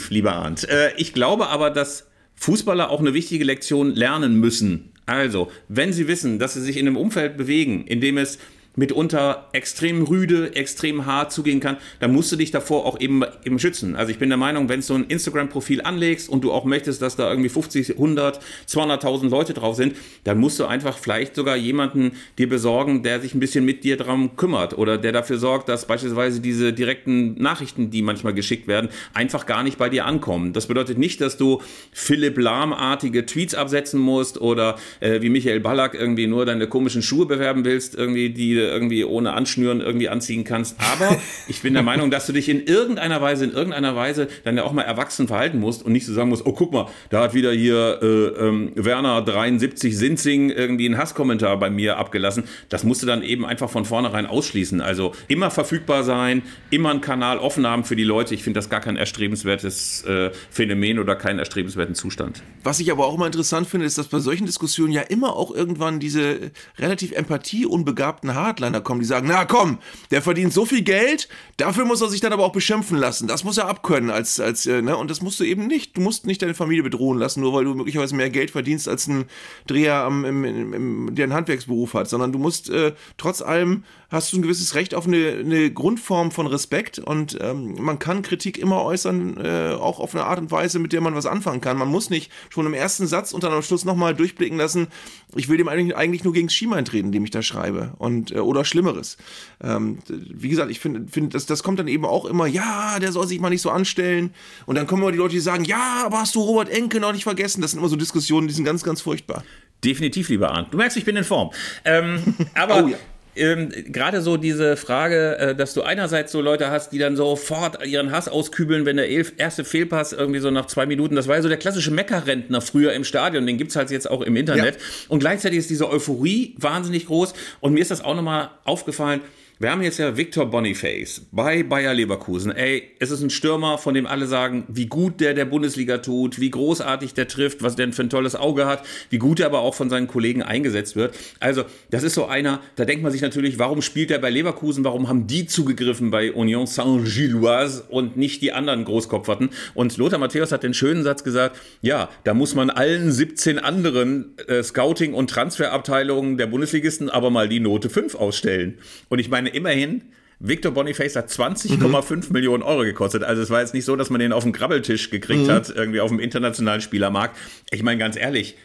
lieber Arndt. Äh, ich glaube aber, dass Fußballer auch eine wichtige Lektion lernen müssen. Also, wenn sie wissen, dass sie sich in einem Umfeld bewegen, in dem es mitunter extrem rüde, extrem hart zugehen kann, dann musst du dich davor auch eben, eben schützen. Also ich bin der Meinung, wenn du ein Instagram-Profil anlegst und du auch möchtest, dass da irgendwie 50, 100, 200.000 Leute drauf sind, dann musst du einfach vielleicht sogar jemanden dir besorgen, der sich ein bisschen mit dir drum kümmert oder der dafür sorgt, dass beispielsweise diese direkten Nachrichten, die manchmal geschickt werden, einfach gar nicht bei dir ankommen. Das bedeutet nicht, dass du Philipp Lahm-artige Tweets absetzen musst oder äh, wie Michael Ballack irgendwie nur deine komischen Schuhe bewerben willst, irgendwie die irgendwie ohne Anschnüren irgendwie anziehen kannst. Aber ich bin der Meinung, dass du dich in irgendeiner Weise, in irgendeiner Weise dann ja auch mal erwachsen verhalten musst und nicht so sagen musst, oh guck mal, da hat wieder hier äh, ähm, Werner 73 Sinzing irgendwie einen Hasskommentar bei mir abgelassen. Das musst du dann eben einfach von vornherein ausschließen. Also immer verfügbar sein, immer einen Kanal offen haben für die Leute. Ich finde das gar kein erstrebenswertes äh, Phänomen oder keinen erstrebenswerten Zustand. Was ich aber auch immer interessant finde, ist, dass bei solchen Diskussionen ja immer auch irgendwann diese relativ empathieunbegabten Harten Hardliner kommen, die sagen, na komm, der verdient so viel Geld, dafür muss er sich dann aber auch beschimpfen lassen. Das muss er abkönnen als, als äh, ne? Und das musst du eben nicht. Du musst nicht deine Familie bedrohen lassen, nur weil du möglicherweise mehr Geld verdienst als ein Dreher, am, im, im, im, der einen Handwerksberuf hat, sondern du musst äh, trotz allem hast du ein gewisses Recht auf eine, eine Grundform von Respekt und ähm, man kann Kritik immer äußern, äh, auch auf eine Art und Weise, mit der man was anfangen kann. Man muss nicht schon im ersten Satz und dann am Schluss nochmal durchblicken lassen, ich will dem eigentlich, eigentlich nur gegen Schiemann treten, dem ich da schreibe und äh, oder Schlimmeres. Ähm, wie gesagt, ich finde, find, das, das kommt dann eben auch immer, ja, der soll sich mal nicht so anstellen und dann kommen immer die Leute, die sagen, ja, aber hast du Robert Enke noch nicht vergessen? Das sind immer so Diskussionen, die sind ganz, ganz furchtbar. Definitiv, lieber Arndt. Du merkst, ich bin in Form. Ähm, aber Oh ja. Ähm, gerade so diese Frage, äh, dass du einerseits so Leute hast, die dann sofort ihren Hass auskübeln, wenn der elf, erste Fehlpass irgendwie so nach zwei Minuten, das war ja so der klassische Meckerrentner früher im Stadion, den gibt's halt jetzt auch im Internet. Ja. Und gleichzeitig ist diese Euphorie wahnsinnig groß. Und mir ist das auch nochmal aufgefallen, wir haben jetzt ja Victor Boniface bei Bayer Leverkusen. Ey, es ist ein Stürmer, von dem alle sagen, wie gut der der Bundesliga tut, wie großartig der trifft, was der für ein tolles Auge hat, wie gut er aber auch von seinen Kollegen eingesetzt wird. Also, das ist so einer, da denkt man sich natürlich, warum spielt er bei Leverkusen, warum haben die zugegriffen bei Union Saint-Gilloise und nicht die anderen Großkopferten? Und Lothar Matthäus hat den schönen Satz gesagt, ja, da muss man allen 17 anderen äh, Scouting- und Transferabteilungen der Bundesligisten aber mal die Note 5 ausstellen. Und ich meine, immerhin, Victor Boniface hat 20,5 Millionen Euro gekostet. Also es war jetzt nicht so, dass man den auf den Grabbeltisch gekriegt hat, irgendwie auf dem internationalen Spielermarkt. Ich meine, ganz ehrlich,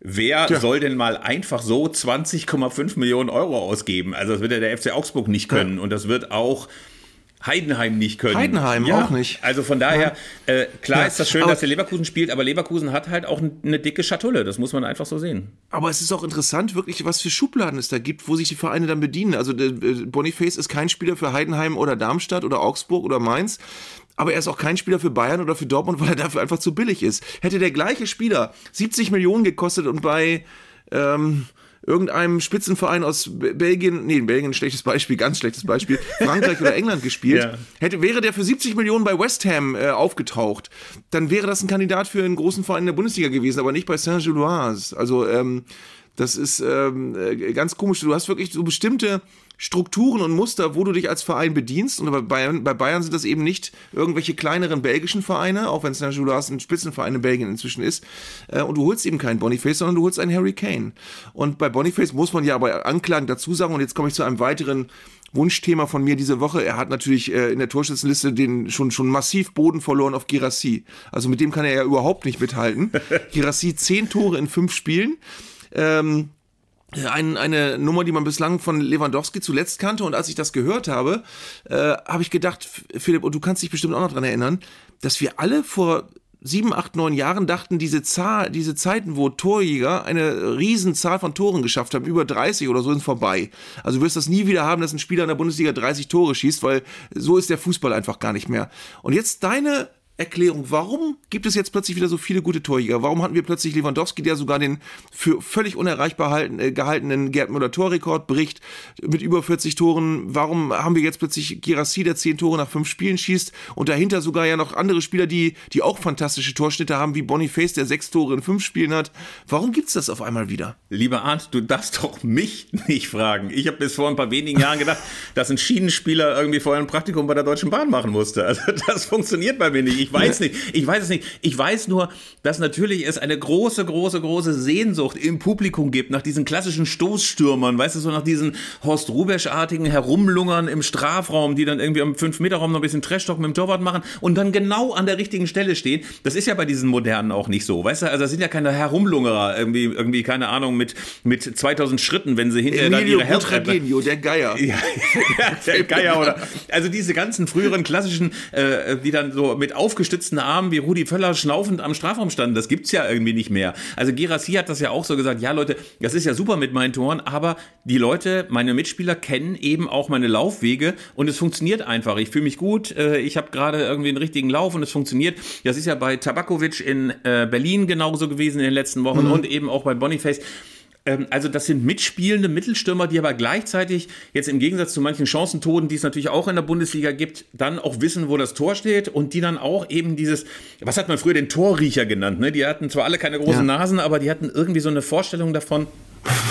wer soll denn mal einfach so 20,5 Millionen Euro ausgeben? Also das wird ja der FC Augsburg nicht können und das wird auch Heidenheim nicht können. Heidenheim auch nicht. Also von daher, äh, klar Ja, ist das schön, dass der Leverkusen spielt, aber Leverkusen hat halt auch eine dicke Schatulle. Das muss man einfach so sehen. Aber es ist auch interessant, wirklich, was für Schubladen es da gibt, wo sich die Vereine dann bedienen. Also äh, Boniface ist kein Spieler für Heidenheim oder Darmstadt oder Augsburg oder Mainz. Aber er ist auch kein Spieler für Bayern oder für Dortmund, weil er dafür einfach zu billig ist. Hätte der gleiche Spieler 70 Millionen gekostet und bei ähm, irgendeinem Spitzenverein aus Be- Belgien, nee, Belgien ein schlechtes Beispiel, ganz schlechtes Beispiel, Frankreich oder England gespielt, Ja. hätte, wäre der für 70 Millionen bei West Ham äh, aufgetaucht, dann wäre das ein Kandidat für einen großen Verein in der Bundesliga gewesen, aber nicht bei Saint-Gilloise. Also, ähm, das ist ähm, äh, ganz komisch. Du hast wirklich so bestimmte Strukturen und Muster, wo du dich als Verein bedienst. Und bei Bayern, bei Bayern sind das eben nicht irgendwelche kleineren belgischen Vereine, auch wenn Saint-Gilloise ein Spitzenverein in Belgien inzwischen ist. Äh, und du holst eben keinen Boniface, sondern du holst einen Harry Kane. Und bei Boniface muss man ja aber Anklagen dazu sagen. Und jetzt komme ich zu einem weiteren Wunschthema von mir diese Woche. Er hat natürlich äh, in der Torschützenliste den schon, schon massiv Boden verloren auf Girassi. Also mit dem kann er ja überhaupt nicht mithalten. Girassi zehn Tore in fünf Spielen. Ähm, ein, eine Nummer, die man bislang von Lewandowski zuletzt kannte. Und als ich das gehört habe, äh, habe ich gedacht, Philipp, und du kannst dich bestimmt auch noch dran erinnern, dass wir alle vor sieben, acht, neun Jahren dachten, diese Zahl, diese Zeiten, wo Torjäger eine Riesenzahl von Toren geschafft haben, über 30 oder so, sind vorbei. Also du wirst das nie wieder haben, dass ein Spieler in der Bundesliga 30 Tore schießt, weil so ist der Fußball einfach gar nicht mehr. Und jetzt deine Erklärung, warum gibt es jetzt plötzlich wieder so viele gute Torjäger? Warum hatten wir plötzlich Lewandowski, der sogar den für völlig unerreichbar halten, äh, gehaltenen Gerd Müller Torrekord bricht mit über 40 Toren? Warum haben wir jetzt plötzlich Girassi, der 10 Tore nach 5 Spielen schießt und dahinter sogar ja noch andere Spieler, die, die auch fantastische Torschnitte haben, wie Boniface, der 6 Tore in 5 Spielen hat? Warum gibt's das auf einmal wieder? Lieber Arndt, du darfst doch mich nicht fragen. Ich habe bis vor ein paar wenigen Jahren gedacht, dass ein Schienenspieler irgendwie vorher ein Praktikum bei der Deutschen Bahn machen musste. Also das funktioniert bei mir nicht. Ich weiß nicht. Ich weiß es nicht. Ich weiß nur, dass natürlich es eine große, große, große Sehnsucht im Publikum gibt nach diesen klassischen Stoßstürmern, weißt du, so nach diesen Horst Rubesch-artigen Herumlungern im Strafraum, die dann irgendwie am 5-Meter-Raum noch ein bisschen Trashtalk mit dem Torwart machen und dann genau an der richtigen Stelle stehen. Das ist ja bei diesen modernen auch nicht so, weißt du? Also das sind ja keine Herumlungerer, irgendwie, irgendwie keine Ahnung, mit, mit 2000 Schritten, wenn sie hinterher dann Emilio ihre Herren- Butragenio, der Geier. ja, der Geier oder also diese ganzen früheren klassischen, äh, die dann so mit aufgestützten Armen wie Rudi Völler schnaufend am Strafraum standen, das gibt's ja irgendwie nicht mehr. Also Girassi hat das ja auch so gesagt, ja Leute, das ist ja super mit meinen Toren, aber die Leute, meine Mitspieler kennen eben auch meine Laufwege und es funktioniert einfach. Ich fühle mich gut, äh, ich habe gerade irgendwie einen richtigen Lauf und es funktioniert. Das ist ja bei Tabakovic in äh, Berlin genauso gewesen in den letzten Wochen und eben auch bei Boniface. Ähm, Also das sind mitspielende Mittelstürmer, die aber gleichzeitig jetzt im Gegensatz zu manchen Chancentoden, die es natürlich auch in der Bundesliga gibt, dann auch wissen, wo das Tor steht und die dann auch eben dieses, was hat man früher den Torriecher genannt, ne? Die hatten zwar alle keine großen Ja. Nasen, aber die hatten irgendwie so eine Vorstellung davon,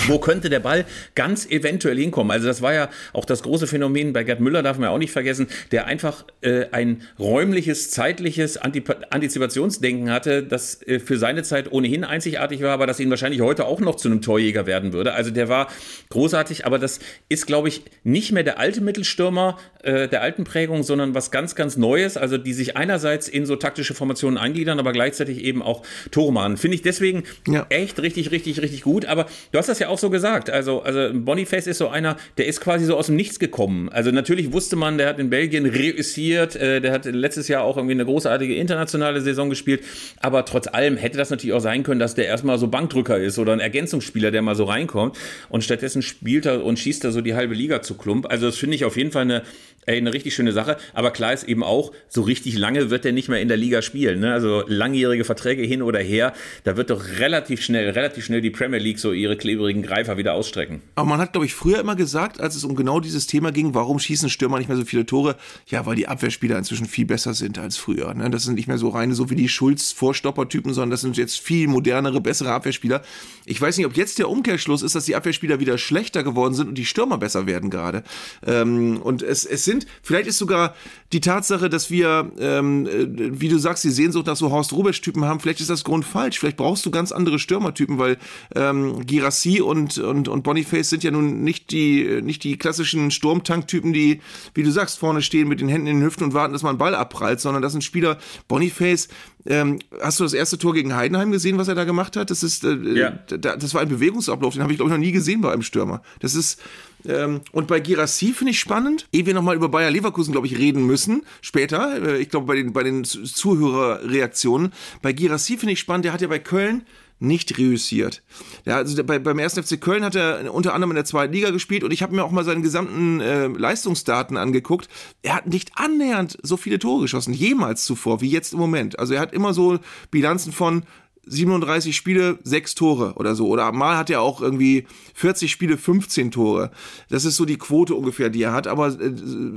wo könnte der Ball ganz eventuell hinkommen? Also das war ja auch das große Phänomen bei Gerd Müller, darf man ja auch nicht vergessen, der einfach äh, ein räumliches, zeitliches Antip Antizipationsdenken hatte, das äh, für seine Zeit ohnehin einzigartig war, aber das ihn wahrscheinlich heute auch noch zu einem Torjäger werden würde. Also der war großartig, aber das ist, glaube ich, nicht mehr der alte Mittelstürmer äh, der alten Prägung, sondern was ganz, ganz Neues, also die sich einerseits in so taktische Formationen eingliedern, aber gleichzeitig eben auch Tore machen. Finde ich deswegen ja. echt richtig, richtig, richtig gut. Aber du hast das ja auch so gesagt. Also, also Boniface ist so einer, der ist quasi so aus dem Nichts gekommen. Also natürlich wusste man, der hat in Belgien reüssiert, äh, der hat letztes Jahr auch irgendwie eine großartige internationale Saison gespielt. Aber trotz allem hätte das natürlich auch sein können, dass der erstmal so Bankdrücker ist oder ein Ergänzungsspieler, der mal so reinkommt. Und stattdessen spielt er und schießt er so die halbe Liga zu Klump. Also das finde ich auf jeden Fall eine Ey, eine richtig schöne Sache. Aber klar ist eben auch, so richtig lange wird er nicht mehr in der Liga spielen. Ne? Also langjährige Verträge hin oder her, da wird doch relativ schnell, relativ schnell die Premier League so ihre klebrigen Greifer wieder ausstrecken. Aber man hat, glaube ich, früher immer gesagt, als es um genau dieses Thema ging, warum schießen Stürmer nicht mehr so viele Tore? Ja, weil die Abwehrspieler inzwischen viel besser sind als früher. Ne? Das sind nicht mehr so reine, so wie die Schulz-Vorstopper-Typen, sondern das sind jetzt viel modernere, bessere Abwehrspieler. Ich weiß nicht, ob jetzt der Umkehrschluss ist, dass die Abwehrspieler wieder schlechter geworden sind und die Stürmer besser werden gerade. Ähm, und es, es sind. Vielleicht ist sogar die Tatsache, dass wir, ähm, äh, wie du sagst, die Sehnsucht nach so Horst Rubesch-Typen haben, vielleicht ist das Grund falsch. Vielleicht brauchst du ganz andere Stürmertypen, weil ähm, Girassi und, und, und Boniface sind ja nun nicht die, nicht die klassischen Sturmtank-Typen, die, wie du sagst, vorne stehen mit den Händen in den Hüften und warten, dass man einen Ball abprallt, sondern das sind Spieler, Boniface, ähm, hast du das erste Tor gegen Heidenheim gesehen, was er da gemacht hat? Das ist, äh, ja. das war ein Bewegungsablauf, den habe ich glaube ich noch nie gesehen bei einem Stürmer. Das ist ähm, und bei Girassi finde ich spannend, ehe wir nochmal über Bayer Leverkusen, glaube ich, reden müssen, später, äh, ich glaube bei den, bei den Zuhörerreaktionen. Bei Girassi finde ich spannend, der hat ja bei Köln nicht reüssiert. Ja, also bei, beim 1. FC Köln hat er unter anderem in der zweiten Liga gespielt und ich habe mir auch mal seine gesamten äh, Leistungsdaten angeguckt. Er hat nicht annähernd so viele Tore geschossen, jemals zuvor, wie jetzt im Moment. Also er hat immer so Bilanzen von 37 Spiele, 6 Tore oder so. Oder mal hat er auch irgendwie 40 Spiele, 15 Tore. Das ist so die Quote ungefähr, die er hat. Aber äh,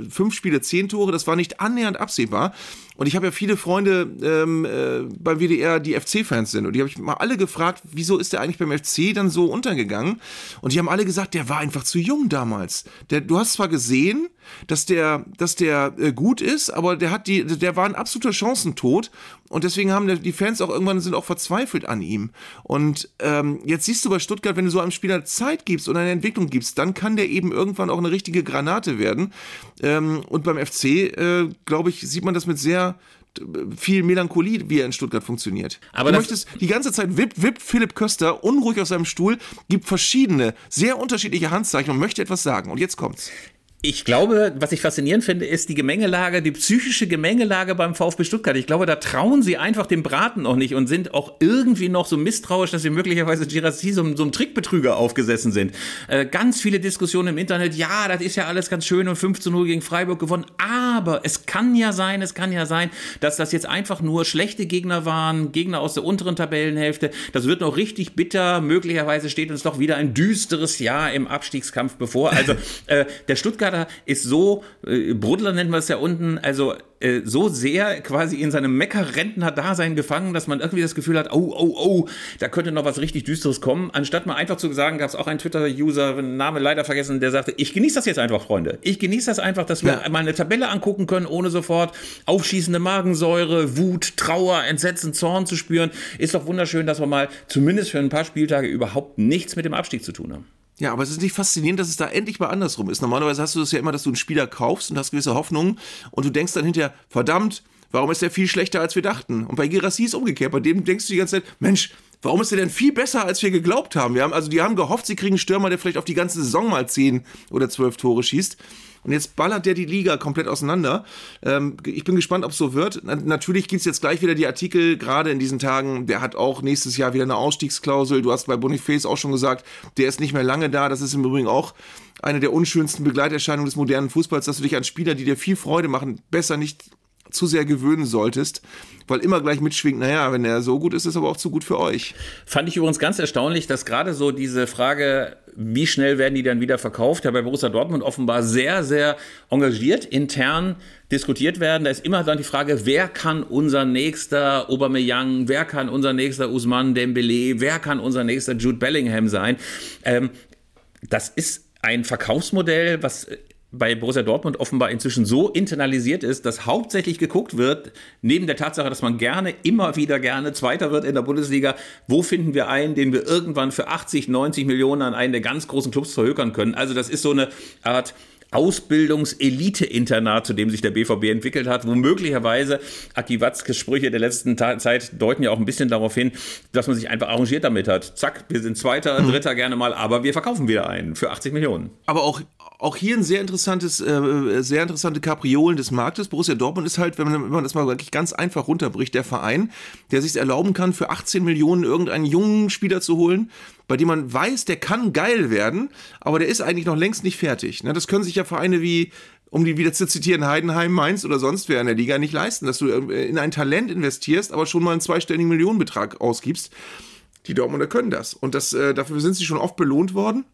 5 Spiele, 10 Tore, das war nicht annähernd absehbar. Und ich habe ja viele Freunde ähm, äh, beim WDR, die FC-Fans sind. Und die habe ich mal alle gefragt, wieso ist der eigentlich beim FC dann so untergegangen? Und die haben alle gesagt, der war einfach zu jung damals. Der, du hast zwar gesehen, dass der, dass der äh, gut ist, aber der hat die, der war ein absoluter Chancentod. Und deswegen haben die Fans auch irgendwann sind auch verzweifelt an ihm. Und ähm, jetzt siehst du bei Stuttgart, wenn du so einem Spieler Zeit gibst und eine Entwicklung gibst, dann kann der eben irgendwann auch eine richtige Granate werden. Ähm, und beim FC, äh, glaube ich, sieht man das mit sehr viel Melancholie, wie er in Stuttgart funktioniert. Aber du möchtest die ganze Zeit wippt, wippt Philipp Köster unruhig aus seinem Stuhl, gibt verschiedene, sehr unterschiedliche Handzeichen und möchte etwas sagen. Und jetzt kommt's. Ich glaube, was ich faszinierend finde, ist die Gemengelage, die psychische Gemengelage beim VfB Stuttgart. Ich glaube, da trauen sie einfach dem Braten noch nicht und sind auch irgendwie noch so misstrauisch, dass sie möglicherweise Girassi so, so einem Trickbetrüger aufgesessen sind. Äh, ganz viele Diskussionen im Internet, ja, das ist ja alles ganz schön und 15 0 gegen Freiburg gewonnen, aber es kann ja sein, es kann ja sein, dass das jetzt einfach nur schlechte Gegner waren, Gegner aus der unteren Tabellenhälfte. Das wird noch richtig bitter. Möglicherweise steht uns doch wieder ein düsteres Jahr im Abstiegskampf bevor. Also äh, der Stuttgarter Kader ist so, äh, Brudler nennt man es ja unten, also äh, so sehr quasi in seinem Mecker-Rentner-Dasein gefangen, dass man irgendwie das Gefühl hat, oh, oh, oh, da könnte noch was richtig Düsteres kommen. Anstatt mal einfach zu sagen, gab es auch einen Twitter-User, Name leider vergessen, der sagte, ich genieße das jetzt einfach, Freunde. Ich genieße das einfach, dass wir ja. mal eine Tabelle angucken können, ohne sofort aufschießende Magensäure, Wut, Trauer, Entsetzen, Zorn zu spüren. Ist doch wunderschön, dass wir mal zumindest für ein paar Spieltage überhaupt nichts mit dem Abstieg zu tun haben. Ja, aber es ist nicht faszinierend, dass es da endlich mal andersrum ist. Normalerweise hast du das ja immer, dass du einen Spieler kaufst und hast gewisse Hoffnungen und du denkst dann hinterher, verdammt, warum ist der viel schlechter, als wir dachten? Und bei Girassi ist umgekehrt. Bei dem denkst du die ganze Zeit, Mensch, warum ist der denn viel besser, als wir geglaubt haben? Wir haben also, die haben gehofft, sie kriegen einen Stürmer, der vielleicht auf die ganze Saison mal 10 oder 12 Tore schießt. Und jetzt ballert der die Liga komplett auseinander. Ähm, ich bin gespannt, ob es so wird. Na, natürlich gibt es jetzt gleich wieder die Artikel, gerade in diesen Tagen. Der hat auch nächstes Jahr wieder eine Ausstiegsklausel. Du hast bei Boniface auch schon gesagt, der ist nicht mehr lange da. Das ist im Übrigen auch eine der unschönsten Begleiterscheinungen des modernen Fußballs, dass du dich an Spieler, die dir viel Freude machen, besser nicht zu sehr gewöhnen solltest, weil immer gleich mitschwingt, naja, wenn er so gut ist, ist er aber auch zu gut für euch. Fand ich übrigens ganz erstaunlich, dass gerade so diese Frage, wie schnell werden die dann wieder verkauft, ja bei Borussia Dortmund offenbar sehr, sehr engagiert intern diskutiert werden. Da ist immer dann die Frage, wer kann unser nächster Aubameyang, wer kann unser nächster Usman Dembele, wer kann unser nächster Jude Bellingham sein? Ähm, das ist ein Verkaufsmodell, was bei Borussia Dortmund offenbar inzwischen so internalisiert ist, dass hauptsächlich geguckt wird, neben der Tatsache, dass man gerne, immer wieder gerne Zweiter wird in der Bundesliga, wo finden wir einen, den wir irgendwann für 80, 90 Millionen an einen der ganz großen Clubs verhökern können. Also das ist so eine Art Ausbildungs-Elite-Internat, zu dem sich der BVB entwickelt hat, wo möglicherweise Aki Watzkes Sprüche der letzten Ta Zeit deuten ja auch ein bisschen darauf hin, dass man sich einfach arrangiert damit hat. Zack, wir sind Zweiter, mhm. Dritter gerne mal, aber wir verkaufen wieder einen für 80 Millionen. Aber auch, auch hier ein sehr interessantes, äh, sehr interessante Kapriolen des Marktes. Borussia Dortmund ist halt, wenn man, wenn man das mal wirklich ganz einfach runterbricht, der Verein, der sich erlauben kann, für 18 Millionen irgendeinen jungen Spieler zu holen, bei dem man weiß, der kann geil werden, aber der ist eigentlich noch längst nicht fertig. Ne? Das können sich ja Vereine wie, um die wieder zu zitieren, Heidenheim, Mainz oder sonst wer in der Liga nicht leisten, dass du äh, in ein Talent investierst, aber schon mal einen zweistelligen Millionenbetrag ausgibst. Die Dortmunder können das. Und das, äh, dafür sind sie schon oft belohnt worden.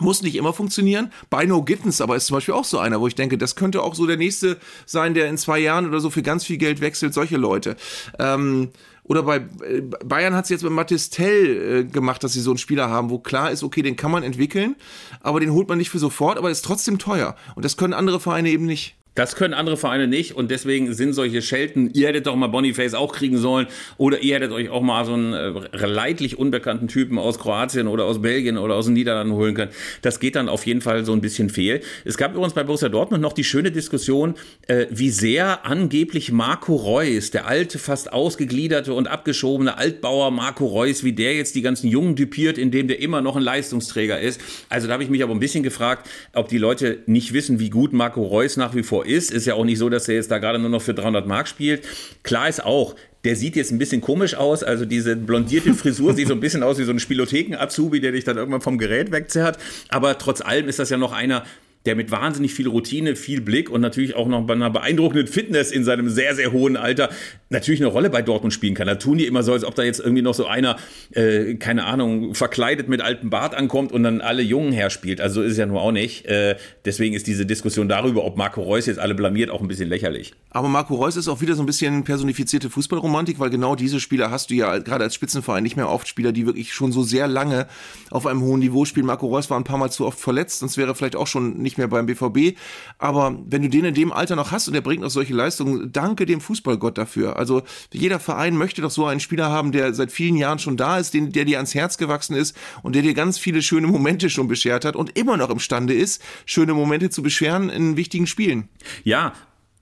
Muss nicht immer funktionieren. Bino Gittens aber ist zum Beispiel auch so einer, wo ich denke, das könnte auch so der nächste sein, der in zwei Jahren oder so für ganz viel Geld wechselt. Solche Leute. Ähm, oder bei äh, Bayern hat es jetzt mit Mathis Tell äh, gemacht, dass sie so einen Spieler haben, wo klar ist, okay, den kann man entwickeln, aber den holt man nicht für sofort, aber ist trotzdem teuer. Und das können andere Vereine eben nicht. Das können andere Vereine nicht und deswegen sind solche Schelten, ihr hättet doch mal Boniface auch kriegen sollen oder ihr hättet euch auch mal so einen äh, leidlich unbekannten Typen aus Kroatien oder aus Belgien oder aus den Niederlanden holen können. Das geht dann auf jeden Fall so ein bisschen fehl. Es gab übrigens bei Borussia Dortmund noch die schöne Diskussion, äh, wie sehr angeblich Marco Reus, der alte, fast ausgegliederte und abgeschobene Altbauer Marco Reus, wie der jetzt die ganzen Jungen dupiert, indem der immer noch ein Leistungsträger ist. Also da habe ich mich aber ein bisschen gefragt, ob die Leute nicht wissen, wie gut Marco Reus nach wie vor ist. Ist ja auch nicht so, dass er jetzt da gerade nur noch für 300 Mark spielt. Klar ist auch, der sieht jetzt ein bisschen komisch aus. Also diese blondierte Frisur sieht so ein bisschen aus wie so ein Spielotheken-Azubi, der dich dann irgendwann vom Gerät wegzerrt. Aber trotz allem ist das ja noch einer, der mit wahnsinnig viel Routine, viel Blick und natürlich auch noch bei einer beeindruckenden Fitness in seinem sehr, sehr hohen Alter natürlich eine Rolle bei Dortmund spielen kann. Da tun die immer so, als ob da jetzt irgendwie noch so einer, äh, keine Ahnung, verkleidet mit altem Bart ankommt und dann alle Jungen herspielt. Also ist es ja nur auch nicht. Äh, deswegen ist diese Diskussion darüber, ob Marco Reus jetzt alle blamiert, auch ein bisschen lächerlich. Aber Marco Reus ist auch wieder so ein bisschen personifizierte Fußballromantik, weil genau diese Spieler hast du ja gerade als Spitzenverein nicht mehr oft. Spieler, die wirklich schon so sehr lange auf einem hohen Niveau spielen. Marco Reus war ein paar Mal zu oft verletzt, sonst wäre vielleicht auch schon nicht mehr beim BVB. Aber wenn du den in dem Alter noch hast und er bringt noch solche Leistungen, danke dem Fußballgott dafür. Also jeder Verein möchte doch so einen Spieler haben, der seit vielen Jahren schon da ist, den, der dir ans Herz gewachsen ist und der dir ganz viele schöne Momente schon beschert hat und immer noch imstande ist, schöne Momente zu beschweren in wichtigen Spielen. Ja,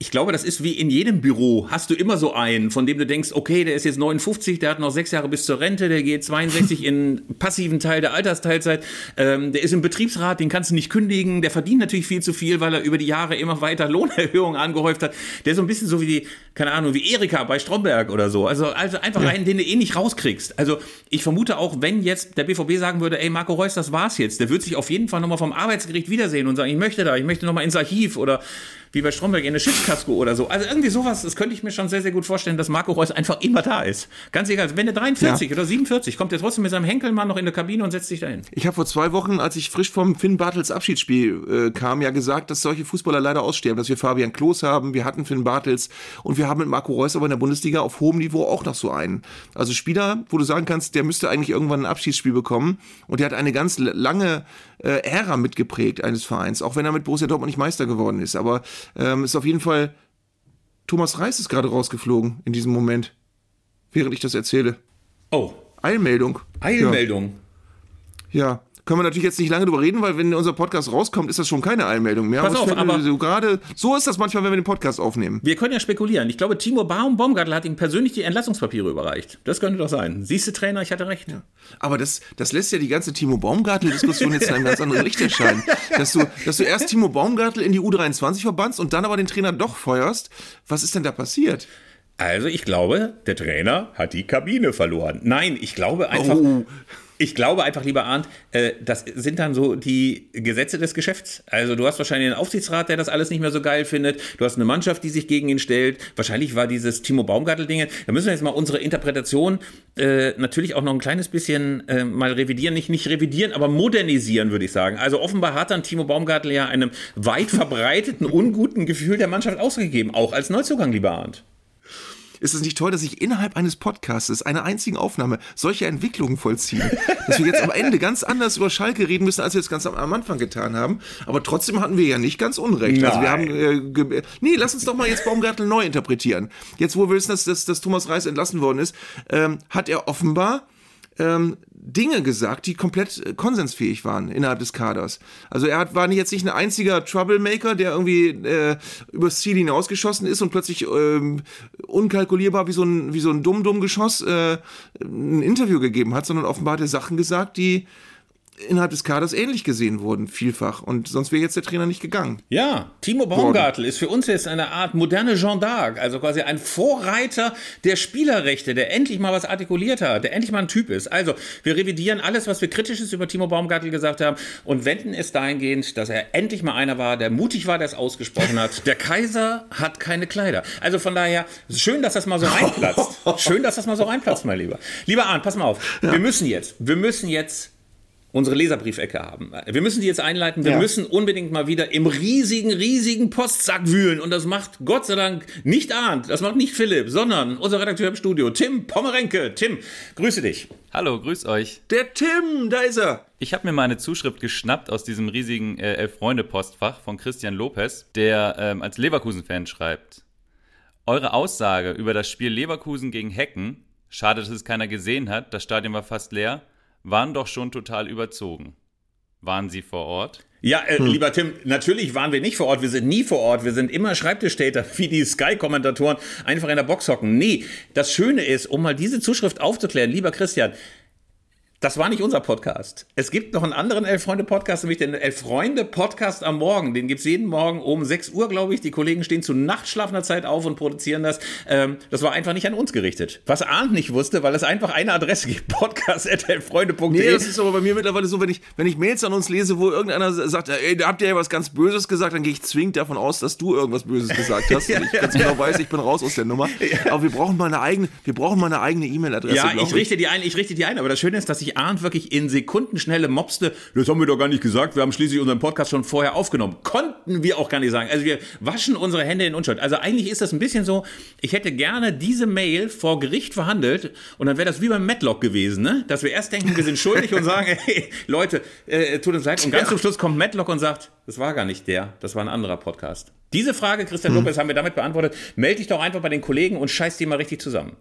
ich glaube, das ist wie in jedem Büro. Hast du immer so einen, von dem du denkst, okay, der ist jetzt 59, der hat noch sechs Jahre bis zur Rente, der geht 62 in passiven Teil der Altersteilzeit, ähm, der ist im Betriebsrat, den kannst du nicht kündigen, der verdient natürlich viel zu viel, weil er über die Jahre immer weiter Lohnerhöhungen angehäuft hat. Der ist so ein bisschen so wie die, keine Ahnung, wie Erika bei Stromberg oder so. Also, also einfach ja. einen, den du eh nicht rauskriegst. Also ich vermute auch, wenn jetzt der BVB sagen würde, ey, Marco Reus, das war's jetzt, der wird sich auf jeden Fall nochmal vom Arbeitsgericht wiedersehen und sagen, ich möchte da, ich möchte nochmal ins Archiv oder wie bei Stromberg in eine Schiffskasko oder so. Also irgendwie sowas, das könnte ich mir schon sehr, sehr gut vorstellen, dass Marco Reus einfach immer da ist. Ganz egal, wenn der 43 ja. oder 47, kommt er trotzdem mit seinem Henkelmann noch in der Kabine und setzt sich dahin. Ich habe vor zwei Wochen, als ich frisch vom Finn Bartels Abschiedsspiel äh, kam, ja gesagt, dass solche Fußballer leider aussterben, dass wir Fabian Klos haben, wir hatten Finn Bartels und wir haben mit Marco Reus aber in der Bundesliga auf hohem Niveau auch noch so einen. Also Spieler, wo du sagen kannst, der müsste eigentlich irgendwann ein Abschiedsspiel bekommen und der hat eine ganz lange äh, Ära mitgeprägt eines Vereins, auch wenn er mit Borussia Dortmund nicht Meister geworden ist. Aber ähm, ist auf jeden Fall, Thomas Reis ist gerade rausgeflogen in diesem Moment, während ich das erzähle. Oh. Eilmeldung. Eilmeldung. Ja. ja können wir natürlich jetzt nicht lange drüber reden, weil wenn unser Podcast rauskommt, ist das schon keine Einmeldung mehr. Pass auf, aber so gerade so ist das manchmal, wenn wir den Podcast aufnehmen. Wir können ja spekulieren. Ich glaube, Timo Baum Baumgartel hat ihm persönlich die Entlassungspapiere überreicht. Das könnte doch sein. Siehst du, Trainer, ich hatte recht. Ja. Aber das, das lässt ja die ganze Timo Baumgartel-Diskussion jetzt in einem ganz anderen Licht erscheinen. Dass du, dass du erst Timo Baumgartel in die U23 verbannst und dann aber den Trainer doch feuerst. Was ist denn da passiert? Also, ich glaube, der Trainer hat die Kabine verloren. Nein, ich glaube einfach. Oh. Ich glaube einfach, lieber Arndt, äh, das sind dann so die Gesetze des Geschäfts. Also du hast wahrscheinlich einen Aufsichtsrat, der das alles nicht mehr so geil findet. Du hast eine Mannschaft, die sich gegen ihn stellt. Wahrscheinlich war dieses Timo Baumgartel-Ding. Da müssen wir jetzt mal unsere Interpretation äh, natürlich auch noch ein kleines bisschen äh, mal revidieren. Nicht, nicht revidieren, aber modernisieren, würde ich sagen. Also offenbar hat dann Timo Baumgartel ja einem weit verbreiteten, unguten Gefühl der Mannschaft ausgegeben. Auch als Neuzugang, lieber Arndt. Ist es nicht toll, dass sich innerhalb eines Podcasts, einer einzigen Aufnahme, solche Entwicklungen vollziehen? dass wir jetzt am Ende ganz anders über Schalke reden müssen, als wir es ganz am, Anfang getan haben. Aber trotzdem hatten wir ja nicht ganz Unrecht. Also wir haben, äh, nee, lass uns doch mal jetzt Baumgartel neu interpretieren. Jetzt, wo wir wissen, dass, dass, dass Thomas Reis entlassen worden ist, ähm, hat er offenbar ähm, Dinge gesagt, die komplett äh, konsensfähig waren innerhalb des Kaders. Also er hat, war jetzt nicht ein einziger Troublemaker, der irgendwie äh, übers Ziel hinausgeschossen ist und plötzlich ähm, unkalkulierbar wie so ein, wie so ein Dumm-Dumm-Geschoss äh, ein Interview gegeben hat, sondern offenbar hat er Sachen gesagt, die innerhalb des Kaders ähnlich gesehen wurden, vielfach. Und sonst wäre jetzt der Trainer nicht gegangen. Ja, Timo Baumgartel ist für uns jetzt eine Art moderne Jean d'Arc, also quasi ein Vorreiter der Spielerrechte, der endlich mal was artikuliert hat, der endlich mal ein Typ ist. Also, wir revidieren alles, was wir Kritisches über Timo Baumgartel gesagt haben und wenden es dahingehend, dass er endlich mal einer war, der mutig war, der es ausgesprochen hat. Der Kaiser hat keine Kleider. Also von daher, schön, dass das mal so reinplatzt. Schön, dass das mal so reinplatzt, mein Lieber. Lieber Arndt, pass mal auf. Wir müssen jetzt, wir müssen jetzt unsere Leserbriefecke haben. Wir müssen die jetzt einleiten. Wir Ja. müssen unbedingt mal wieder im riesigen, riesigen Postsack wühlen. Und das macht Gott sei Dank nicht Arndt, das macht nicht Philipp, sondern unser Redakteur im Studio, Tim Pommerenke. Tim, grüße dich. Hallo, grüß euch. Der Tim, da ist er. Ich habe mir mal eine Zuschrift geschnappt aus diesem riesigen äh, Elf-Freunde-Postfach von Christian Lopez, der ähm, als Leverkusen-Fan schreibt. Eure Aussage über das Spiel Leverkusen gegen Hecken, schade, dass es keiner gesehen hat, das Stadion war fast leer, waren doch schon total überzogen. Waren Sie vor Ort? Ja, äh, lieber Tim, natürlich waren wir nicht vor Ort. Wir sind nie vor Ort. Wir sind immer Schreibtischtäter, wie die Sky-Kommentatoren einfach in der Box hocken. Nee, das Schöne ist, um mal diese Zuschrift aufzuklären, lieber Christian, das war nicht unser Podcast. Es gibt noch einen anderen Elf-Freunde-Podcast, nämlich den Elf-Freunde-Podcast am Morgen. Den gibt's jeden Morgen um 6 Uhr, glaube ich. Die Kollegen stehen zu nachtschlafender Zeit auf und produzieren das. Ähm, das war einfach nicht an uns gerichtet. Was Arndt nicht wusste, weil es einfach eine Adresse gibt, podcast.elfreunde.de. Nee, das ist aber bei mir mittlerweile so, wenn ich, wenn ich Mails an uns lese, wo irgendeiner sagt, ey, da habt ihr ja was ganz Böses gesagt, dann gehe ich zwingend davon aus, dass du irgendwas Böses gesagt hast. Und ich ganz genau weiß, ich bin raus aus der Nummer. Aber wir brauchen mal eine eigene, wir brauchen mal eine eigene E-Mail-Adresse. Ja, glaub ich richte die ein, ich richte die ein. Aber das Schöne ist, dass sich Arndt wirklich in Sekundenschnelle mopste. Das haben wir doch gar nicht gesagt. Wir haben schließlich unseren Podcast schon vorher aufgenommen. Konnten wir auch gar nicht sagen. Also wir waschen unsere Hände in Unschuld. Also eigentlich ist das ein bisschen so, ich hätte gerne diese Mail vor Gericht verhandelt und dann wäre das wie beim Matlock gewesen, ne? Dass wir erst denken, wir sind schuldig und sagen, hey, Leute, äh, tut uns leid. Und ganz zum Schluss kommt Matlock und sagt, das war gar nicht der, das war ein anderer Podcast. Diese Frage, Christian Lopez, haben wir damit beantwortet. Meld dich doch einfach bei den Kollegen und scheiß die mal richtig zusammen.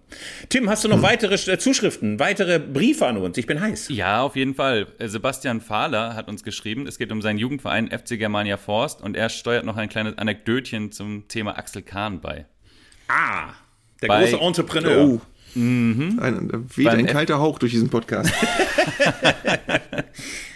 Tim, hast du noch weitere äh, Zuschriften, weitere Briefe an uns? Ich bin heiß. Ja, auf jeden Fall. Äh, Sebastian Fahler hat uns geschrieben, es geht um seinen Jugendverein FC Germania Forst und er steuert noch ein kleines Anekdötchen zum Thema Axel Kahn bei. Ah, der Bei- große Entrepreneur. Oh. Ein, da weht Beim ein F- kalter Hauch durch diesen Podcast.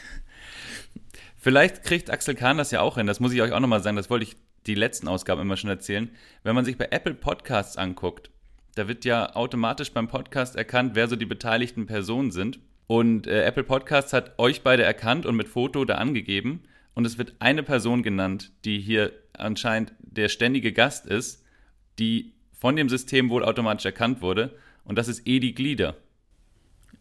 Vielleicht kriegt Axel Kahn das ja auch hin, das muss ich euch auch nochmal sagen, das wollte ich die letzten Ausgaben immer schon erzählen. Wenn man sich bei Apple Podcasts anguckt, da wird ja automatisch beim Podcast erkannt, wer so die beteiligten Personen sind. Und äh, Apple Podcasts hat euch beide erkannt und mit Foto da angegeben. Und es wird eine Person genannt, die hier anscheinend der ständige Gast ist, die von dem System wohl automatisch erkannt wurde. Und das ist Edi Glieder.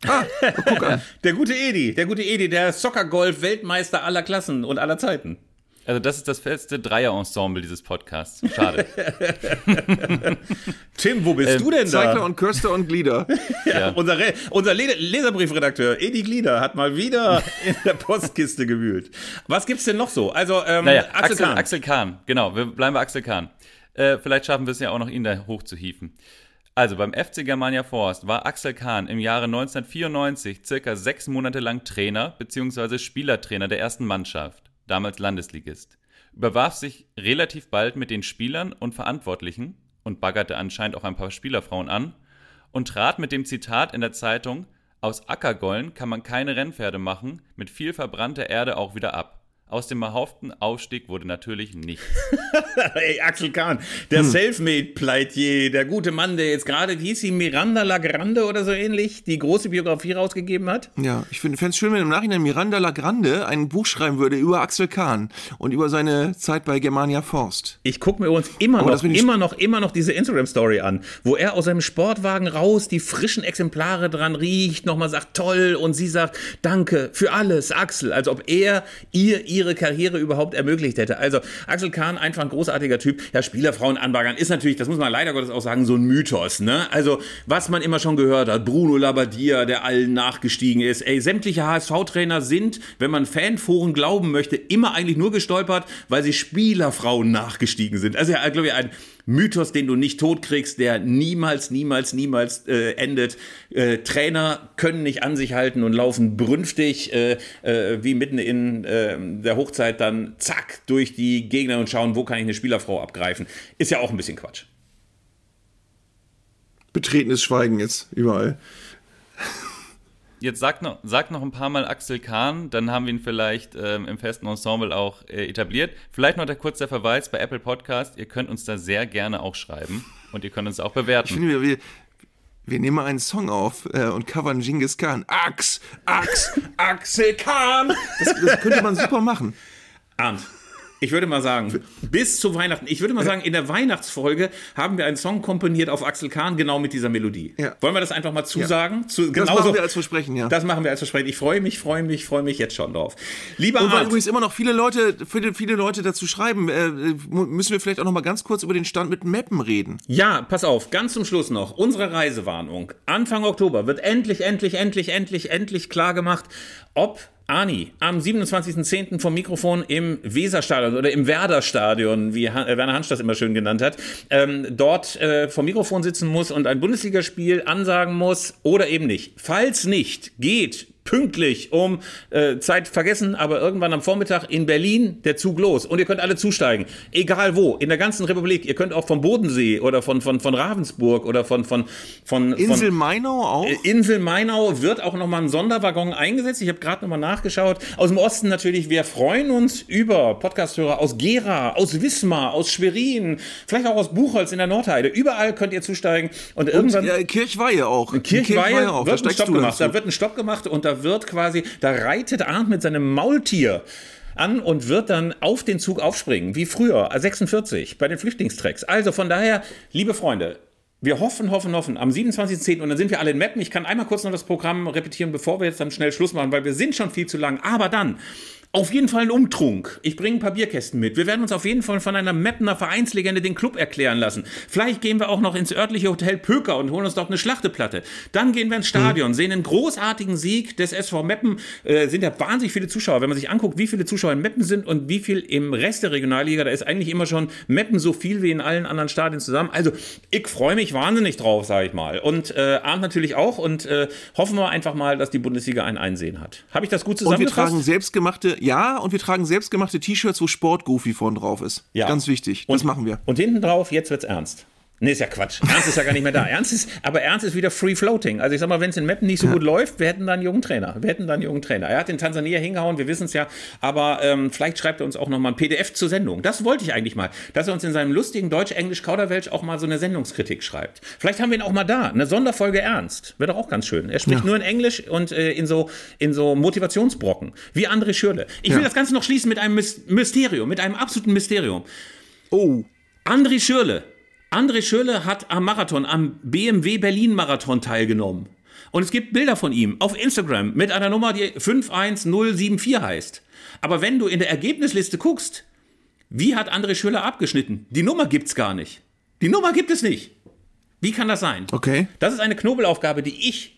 Der gute Edi, der gute Edi, der Soccer-Golf-Weltmeister aller Klassen und aller Zeiten. Also das ist das feste Dreier-Ensemble dieses Podcasts. Schade. Tim, wo bist du denn Zeigler da? und Köster und Glieder. Ja. Unser, Re unser Le Leserbriefredakteur Edi Glieder hat mal wieder in der Postkiste gewühlt. Was gibt's denn noch so? Also, ähm, Naja, Axel, Axel, Kahn. Axel Kahn, genau, wir bleiben bei Axel Kahn. Äh, vielleicht schaffen wir es ja auch noch, ihn da hochzuhieven. Also beim FC Germania Forst war Axel Kahn im Jahre 1994 circa sechs Monate lang Trainer bzw. Spielertrainer der ersten Mannschaft, damals Landesligist. Überwarf sich relativ bald mit den Spielern und Verantwortlichen und baggerte anscheinend auch ein paar Spielerfrauen an und trat mit dem Zitat in der Zeitung Aus Ackergollen kann man keine Rennpferde machen, mit viel verbrannter Erde auch wieder ab. Aus dem erhofften Aufstieg wurde natürlich nichts. Ey, Axel Kahn, der Hm. Selfmade-Pleitier, der gute Mann, der jetzt gerade, wie hieß sie, Miranda Lagrande oder so ähnlich, die große Biografie rausgegeben hat. Ja, ich fände es schön, wenn im Nachhinein Miranda Lagrande ein Buch schreiben würde über Axel Kahn und über seine Zeit bei Germania Forst. Ich gucke mir uns immer Aber noch, immer noch, immer noch diese Instagram-Story an, wo er aus seinem Sportwagen raus die frischen Exemplare dran riecht, nochmal sagt, toll, und sie sagt, danke für alles, Axel. Als ob er ihr ihre Karriere überhaupt ermöglicht hätte. Also Axel Kahn, einfach ein großartiger Typ. Ja, Spielerfrauen anbaggern ist natürlich, das muss man leider Gottes auch sagen, so ein Mythos. Ne? Also, was man immer schon gehört hat, Bruno Labbadia, der allen nachgestiegen ist. Ey, sämtliche HSV-Trainer sind, wenn man Fanforen glauben möchte, immer eigentlich nur gestolpert, weil sie Spielerfrauen nachgestiegen sind. Also, ja, glaube ich, ein Mythos, den du nicht totkriegst, der niemals, niemals, niemals äh, endet. Äh, Trainer können nicht an sich halten und laufen brünftig, äh, äh, wie mitten in äh, der Hochzeit dann zack durch die Gegner und schauen, wo kann ich eine Spielerfrau abgreifen. Ist ja auch ein bisschen Quatsch. Betretenes Schweigen jetzt überall. Jetzt sag noch, sag noch ein paar Mal Axel Kahn, dann haben wir ihn vielleicht ähm, im festen Ensemble auch äh, etabliert. Vielleicht noch der kurze Verweis bei Apple Podcast. Ihr könnt uns da sehr gerne auch schreiben und ihr könnt uns auch Ich bewerten. finde, wir, wir, wir nehmen mal einen Song auf äh, und covern Genghis Khan. Ax, Ax, Axel Kahn! das, das könnte man super machen. Arndt, ich würde mal sagen, bis zu Weihnachten, ich würde mal sagen, in der Weihnachtsfolge haben wir einen Song komponiert auf Axel Kahn, genau mit dieser Melodie. Ja. Wollen wir das einfach mal zusagen? Zu, Das machen wir als Versprechen, ja. Das machen wir als Versprechen. Ich freue mich, freue mich, freue mich jetzt schon drauf. Lieber Und weil Arndt, übrigens immer noch viele Leute, viele, viele Leute dazu schreiben, äh, müssen wir vielleicht auch noch mal ganz kurz über den Stand mit Mappen reden. Ja, pass auf, ganz zum Schluss noch. Unsere Reisewarnung. Anfang Oktober wird endlich, endlich, endlich, endlich, endlich klar gemacht, ob Ani am 27.10. vom Mikrofon im Weserstadion oder im Werderstadion, wie äh, Werner Hansch das immer schön genannt hat, ähm, dort äh, vom Mikrofon sitzen muss und ein Bundesligaspiel ansagen muss oder eben nicht. Falls nicht, geht pünktlich um äh, Zeit vergessen, aber irgendwann am Vormittag in Berlin der Zug los und ihr könnt alle zusteigen, egal wo, in der ganzen Republik. Ihr könnt auch vom Bodensee oder von von von Ravensburg oder von von von Insel von, Mainau auch? Äh, Insel Mainau wird auch nochmal ein Sonderwaggon eingesetzt. Ich habe gerade nochmal nachgeschaut. Aus dem Osten natürlich. Wir freuen uns über Podcasthörer aus Gera, aus Wismar, aus Schwerin, vielleicht auch aus Buchholz in der Nordheide. Überall könnt ihr zusteigen. Und irgendwann. äh, Kirchweihe auch. Kirchweihe auch. wird ein steigst Stopp gemacht. Da wird ein Stopp gemacht und da wird quasi, da reitet Arndt mit seinem Maultier an und wird dann auf den Zug aufspringen, wie früher, 46, bei den Flüchtlingstracks. Also von daher, liebe Freunde, wir hoffen, hoffen, hoffen, am 27.10. und dann sind wir alle in Meppen. Ich kann einmal kurz noch das Programm repetieren, bevor wir jetzt dann schnell Schluss machen, weil wir sind schon viel zu lang. Aber dann, auf jeden Fall ein Umtrunk. Ich bringe ein paar Bierkästen mit. Wir werden uns auf jeden Fall von einer Meppener Vereinslegende den Club erklären lassen. Vielleicht gehen wir auch noch ins örtliche Hotel Pöker und holen uns dort eine Schlachteplatte. Dann gehen wir ins Stadion, sehen einen großartigen Sieg des SV Meppen. Äh, sind ja wahnsinnig viele Zuschauer. Wenn man sich anguckt, wie viele Zuschauer in Meppen sind und wie viel im Rest der Regionalliga, da ist eigentlich immer schon Meppen so viel wie in allen anderen Stadien zusammen. Also ich freue mich wahnsinnig drauf, sage ich mal. Und äh, Arndt natürlich auch und äh, hoffen wir einfach mal, dass die Bundesliga ein Einsehen hat. Habe ich das gut Und wir zusammengefasst? tragen selbstgemachte, ja, und wir tragen selbstgemachte T-Shirts, wo Sport Goofy vorn drauf ist. Ja. Ganz wichtig. Das machen wir. Und hinten drauf, jetzt wird's ernst. Nee, ist ja Quatsch. Ernst ist ja gar nicht mehr da. Ernst ist, aber Ernst ist wieder free floating. Also ich sag mal, wenn es in Meppen nicht so gut läuft, wir hätten da einen jungen Trainer. Wir hätten da einen jungen Trainer. Er hat in Tansania hingehauen, wir wissen es ja. Aber ähm, vielleicht schreibt er uns auch nochmal ein PDF zur Sendung. Das wollte ich eigentlich mal. Dass er uns in seinem lustigen Deutsch-Englisch-Kauderwelsch auch mal so eine Sendungskritik schreibt. Vielleicht haben wir ihn auch mal da. Eine Sonderfolge Ernst. Wäre doch auch ganz schön. Er spricht Ja. nur in Englisch und äh, in, so, in so Motivationsbrocken. Wie André Schürle. Ich will Ja. das Ganze noch schließen mit einem Mys- Mysterium, mit einem absoluten Mysterium. Oh. André Schürle. André Schürle hat am Marathon, am BMW Berlin Marathon teilgenommen. Und es gibt Bilder von ihm auf Instagram mit einer Nummer, die 51074 heißt. Aber wenn du in der Ergebnisliste guckst, wie hat André Schürle abgeschnitten? Die Nummer gibt's gar nicht. Die Nummer gibt es nicht. Wie kann das sein? Okay. Das ist eine Knobelaufgabe, die ich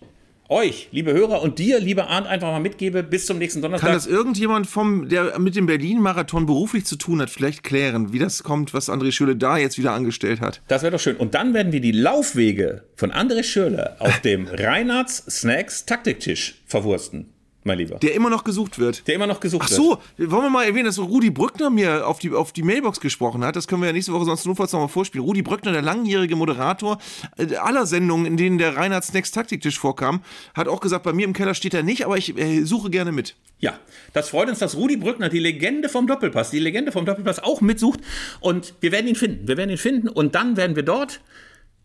euch, liebe Hörer, und dir, lieber Arndt, einfach mal mitgebe bis zum nächsten Donnerstag. Kann das irgendjemand vom, der mit dem Berlin-Marathon beruflich zu tun hat, vielleicht klären, wie das kommt, was André Schüle da jetzt wieder angestellt hat? Das wäre doch schön. Und dann werden wir die Laufwege von André Schürle auf dem Reinhards Snacks Taktiktisch verwursten. Mein Lieber. Der immer noch gesucht wird. Der immer noch gesucht Ach wird. so, wollen wir mal erwähnen, dass Rudi Brückner mir auf die, auf die Mailbox gesprochen hat. Das können wir ja nächste Woche sonst notfalls nochmal vorspielen. Rudi Brückner, der langjährige Moderator äh, aller Sendungen, in denen der Reinhard Snacks Taktiktisch vorkam, hat auch gesagt, bei mir im Keller steht er nicht, aber ich äh, suche gerne mit. Ja, das freut uns, dass Rudi Brückner, die Legende vom Doppelpass, die Legende vom Doppelpass auch mitsucht. Und wir werden ihn finden. Wir werden ihn finden und dann werden wir dort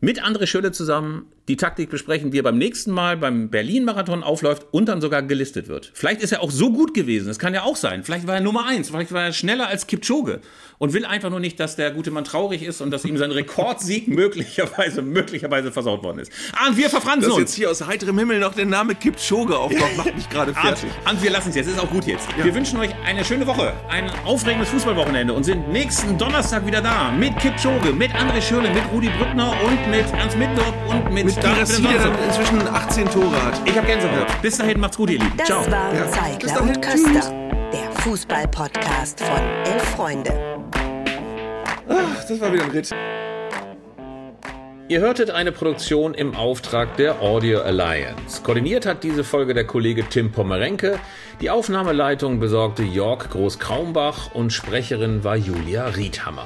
mit André Schölle zusammen die Taktik besprechen, wie er beim nächsten Mal beim Berlin-Marathon aufläuft und dann sogar gelistet wird. Vielleicht ist er auch so gut gewesen, das kann ja auch sein. Vielleicht war er Nummer eins, vielleicht war er schneller als Kipchoge und will einfach nur nicht, dass der gute Mann traurig ist und dass ihm sein Rekordsieg möglicherweise, möglicherweise versaut worden ist. Und wir verfranzen Dass uns. jetzt hier aus heiterem Himmel noch der Name Kipchoge auftaucht, macht mich gerade fertig. Arndt, wir lassen es jetzt. Ist auch gut jetzt. Wir wünschen euch eine schöne Woche, ein aufregendes Fußballwochenende und sind nächsten Donnerstag wieder da mit Kipchoge, mit André Schürle, mit Rudi Brückner und mit Ernst Mittendorf und mit, Mit Garassi, der dann inzwischen 18 Tore hat. Ich hab Gänsehaut. Bis dahin, macht's gut, ihr Lieben. Das Ciao. waren Ja. Zeigler und Köster, der Fußball-Podcast von Elf Freunde. Ach, das war wieder ein Ritt. Ihr hörtet eine Produktion im Auftrag der Audio Alliance. Koordiniert hat diese Folge der Kollege Tim Pommerenke. Die Aufnahmeleitung besorgte Jörg Groß-Kraumbach und Sprecherin war Julia Riedhammer.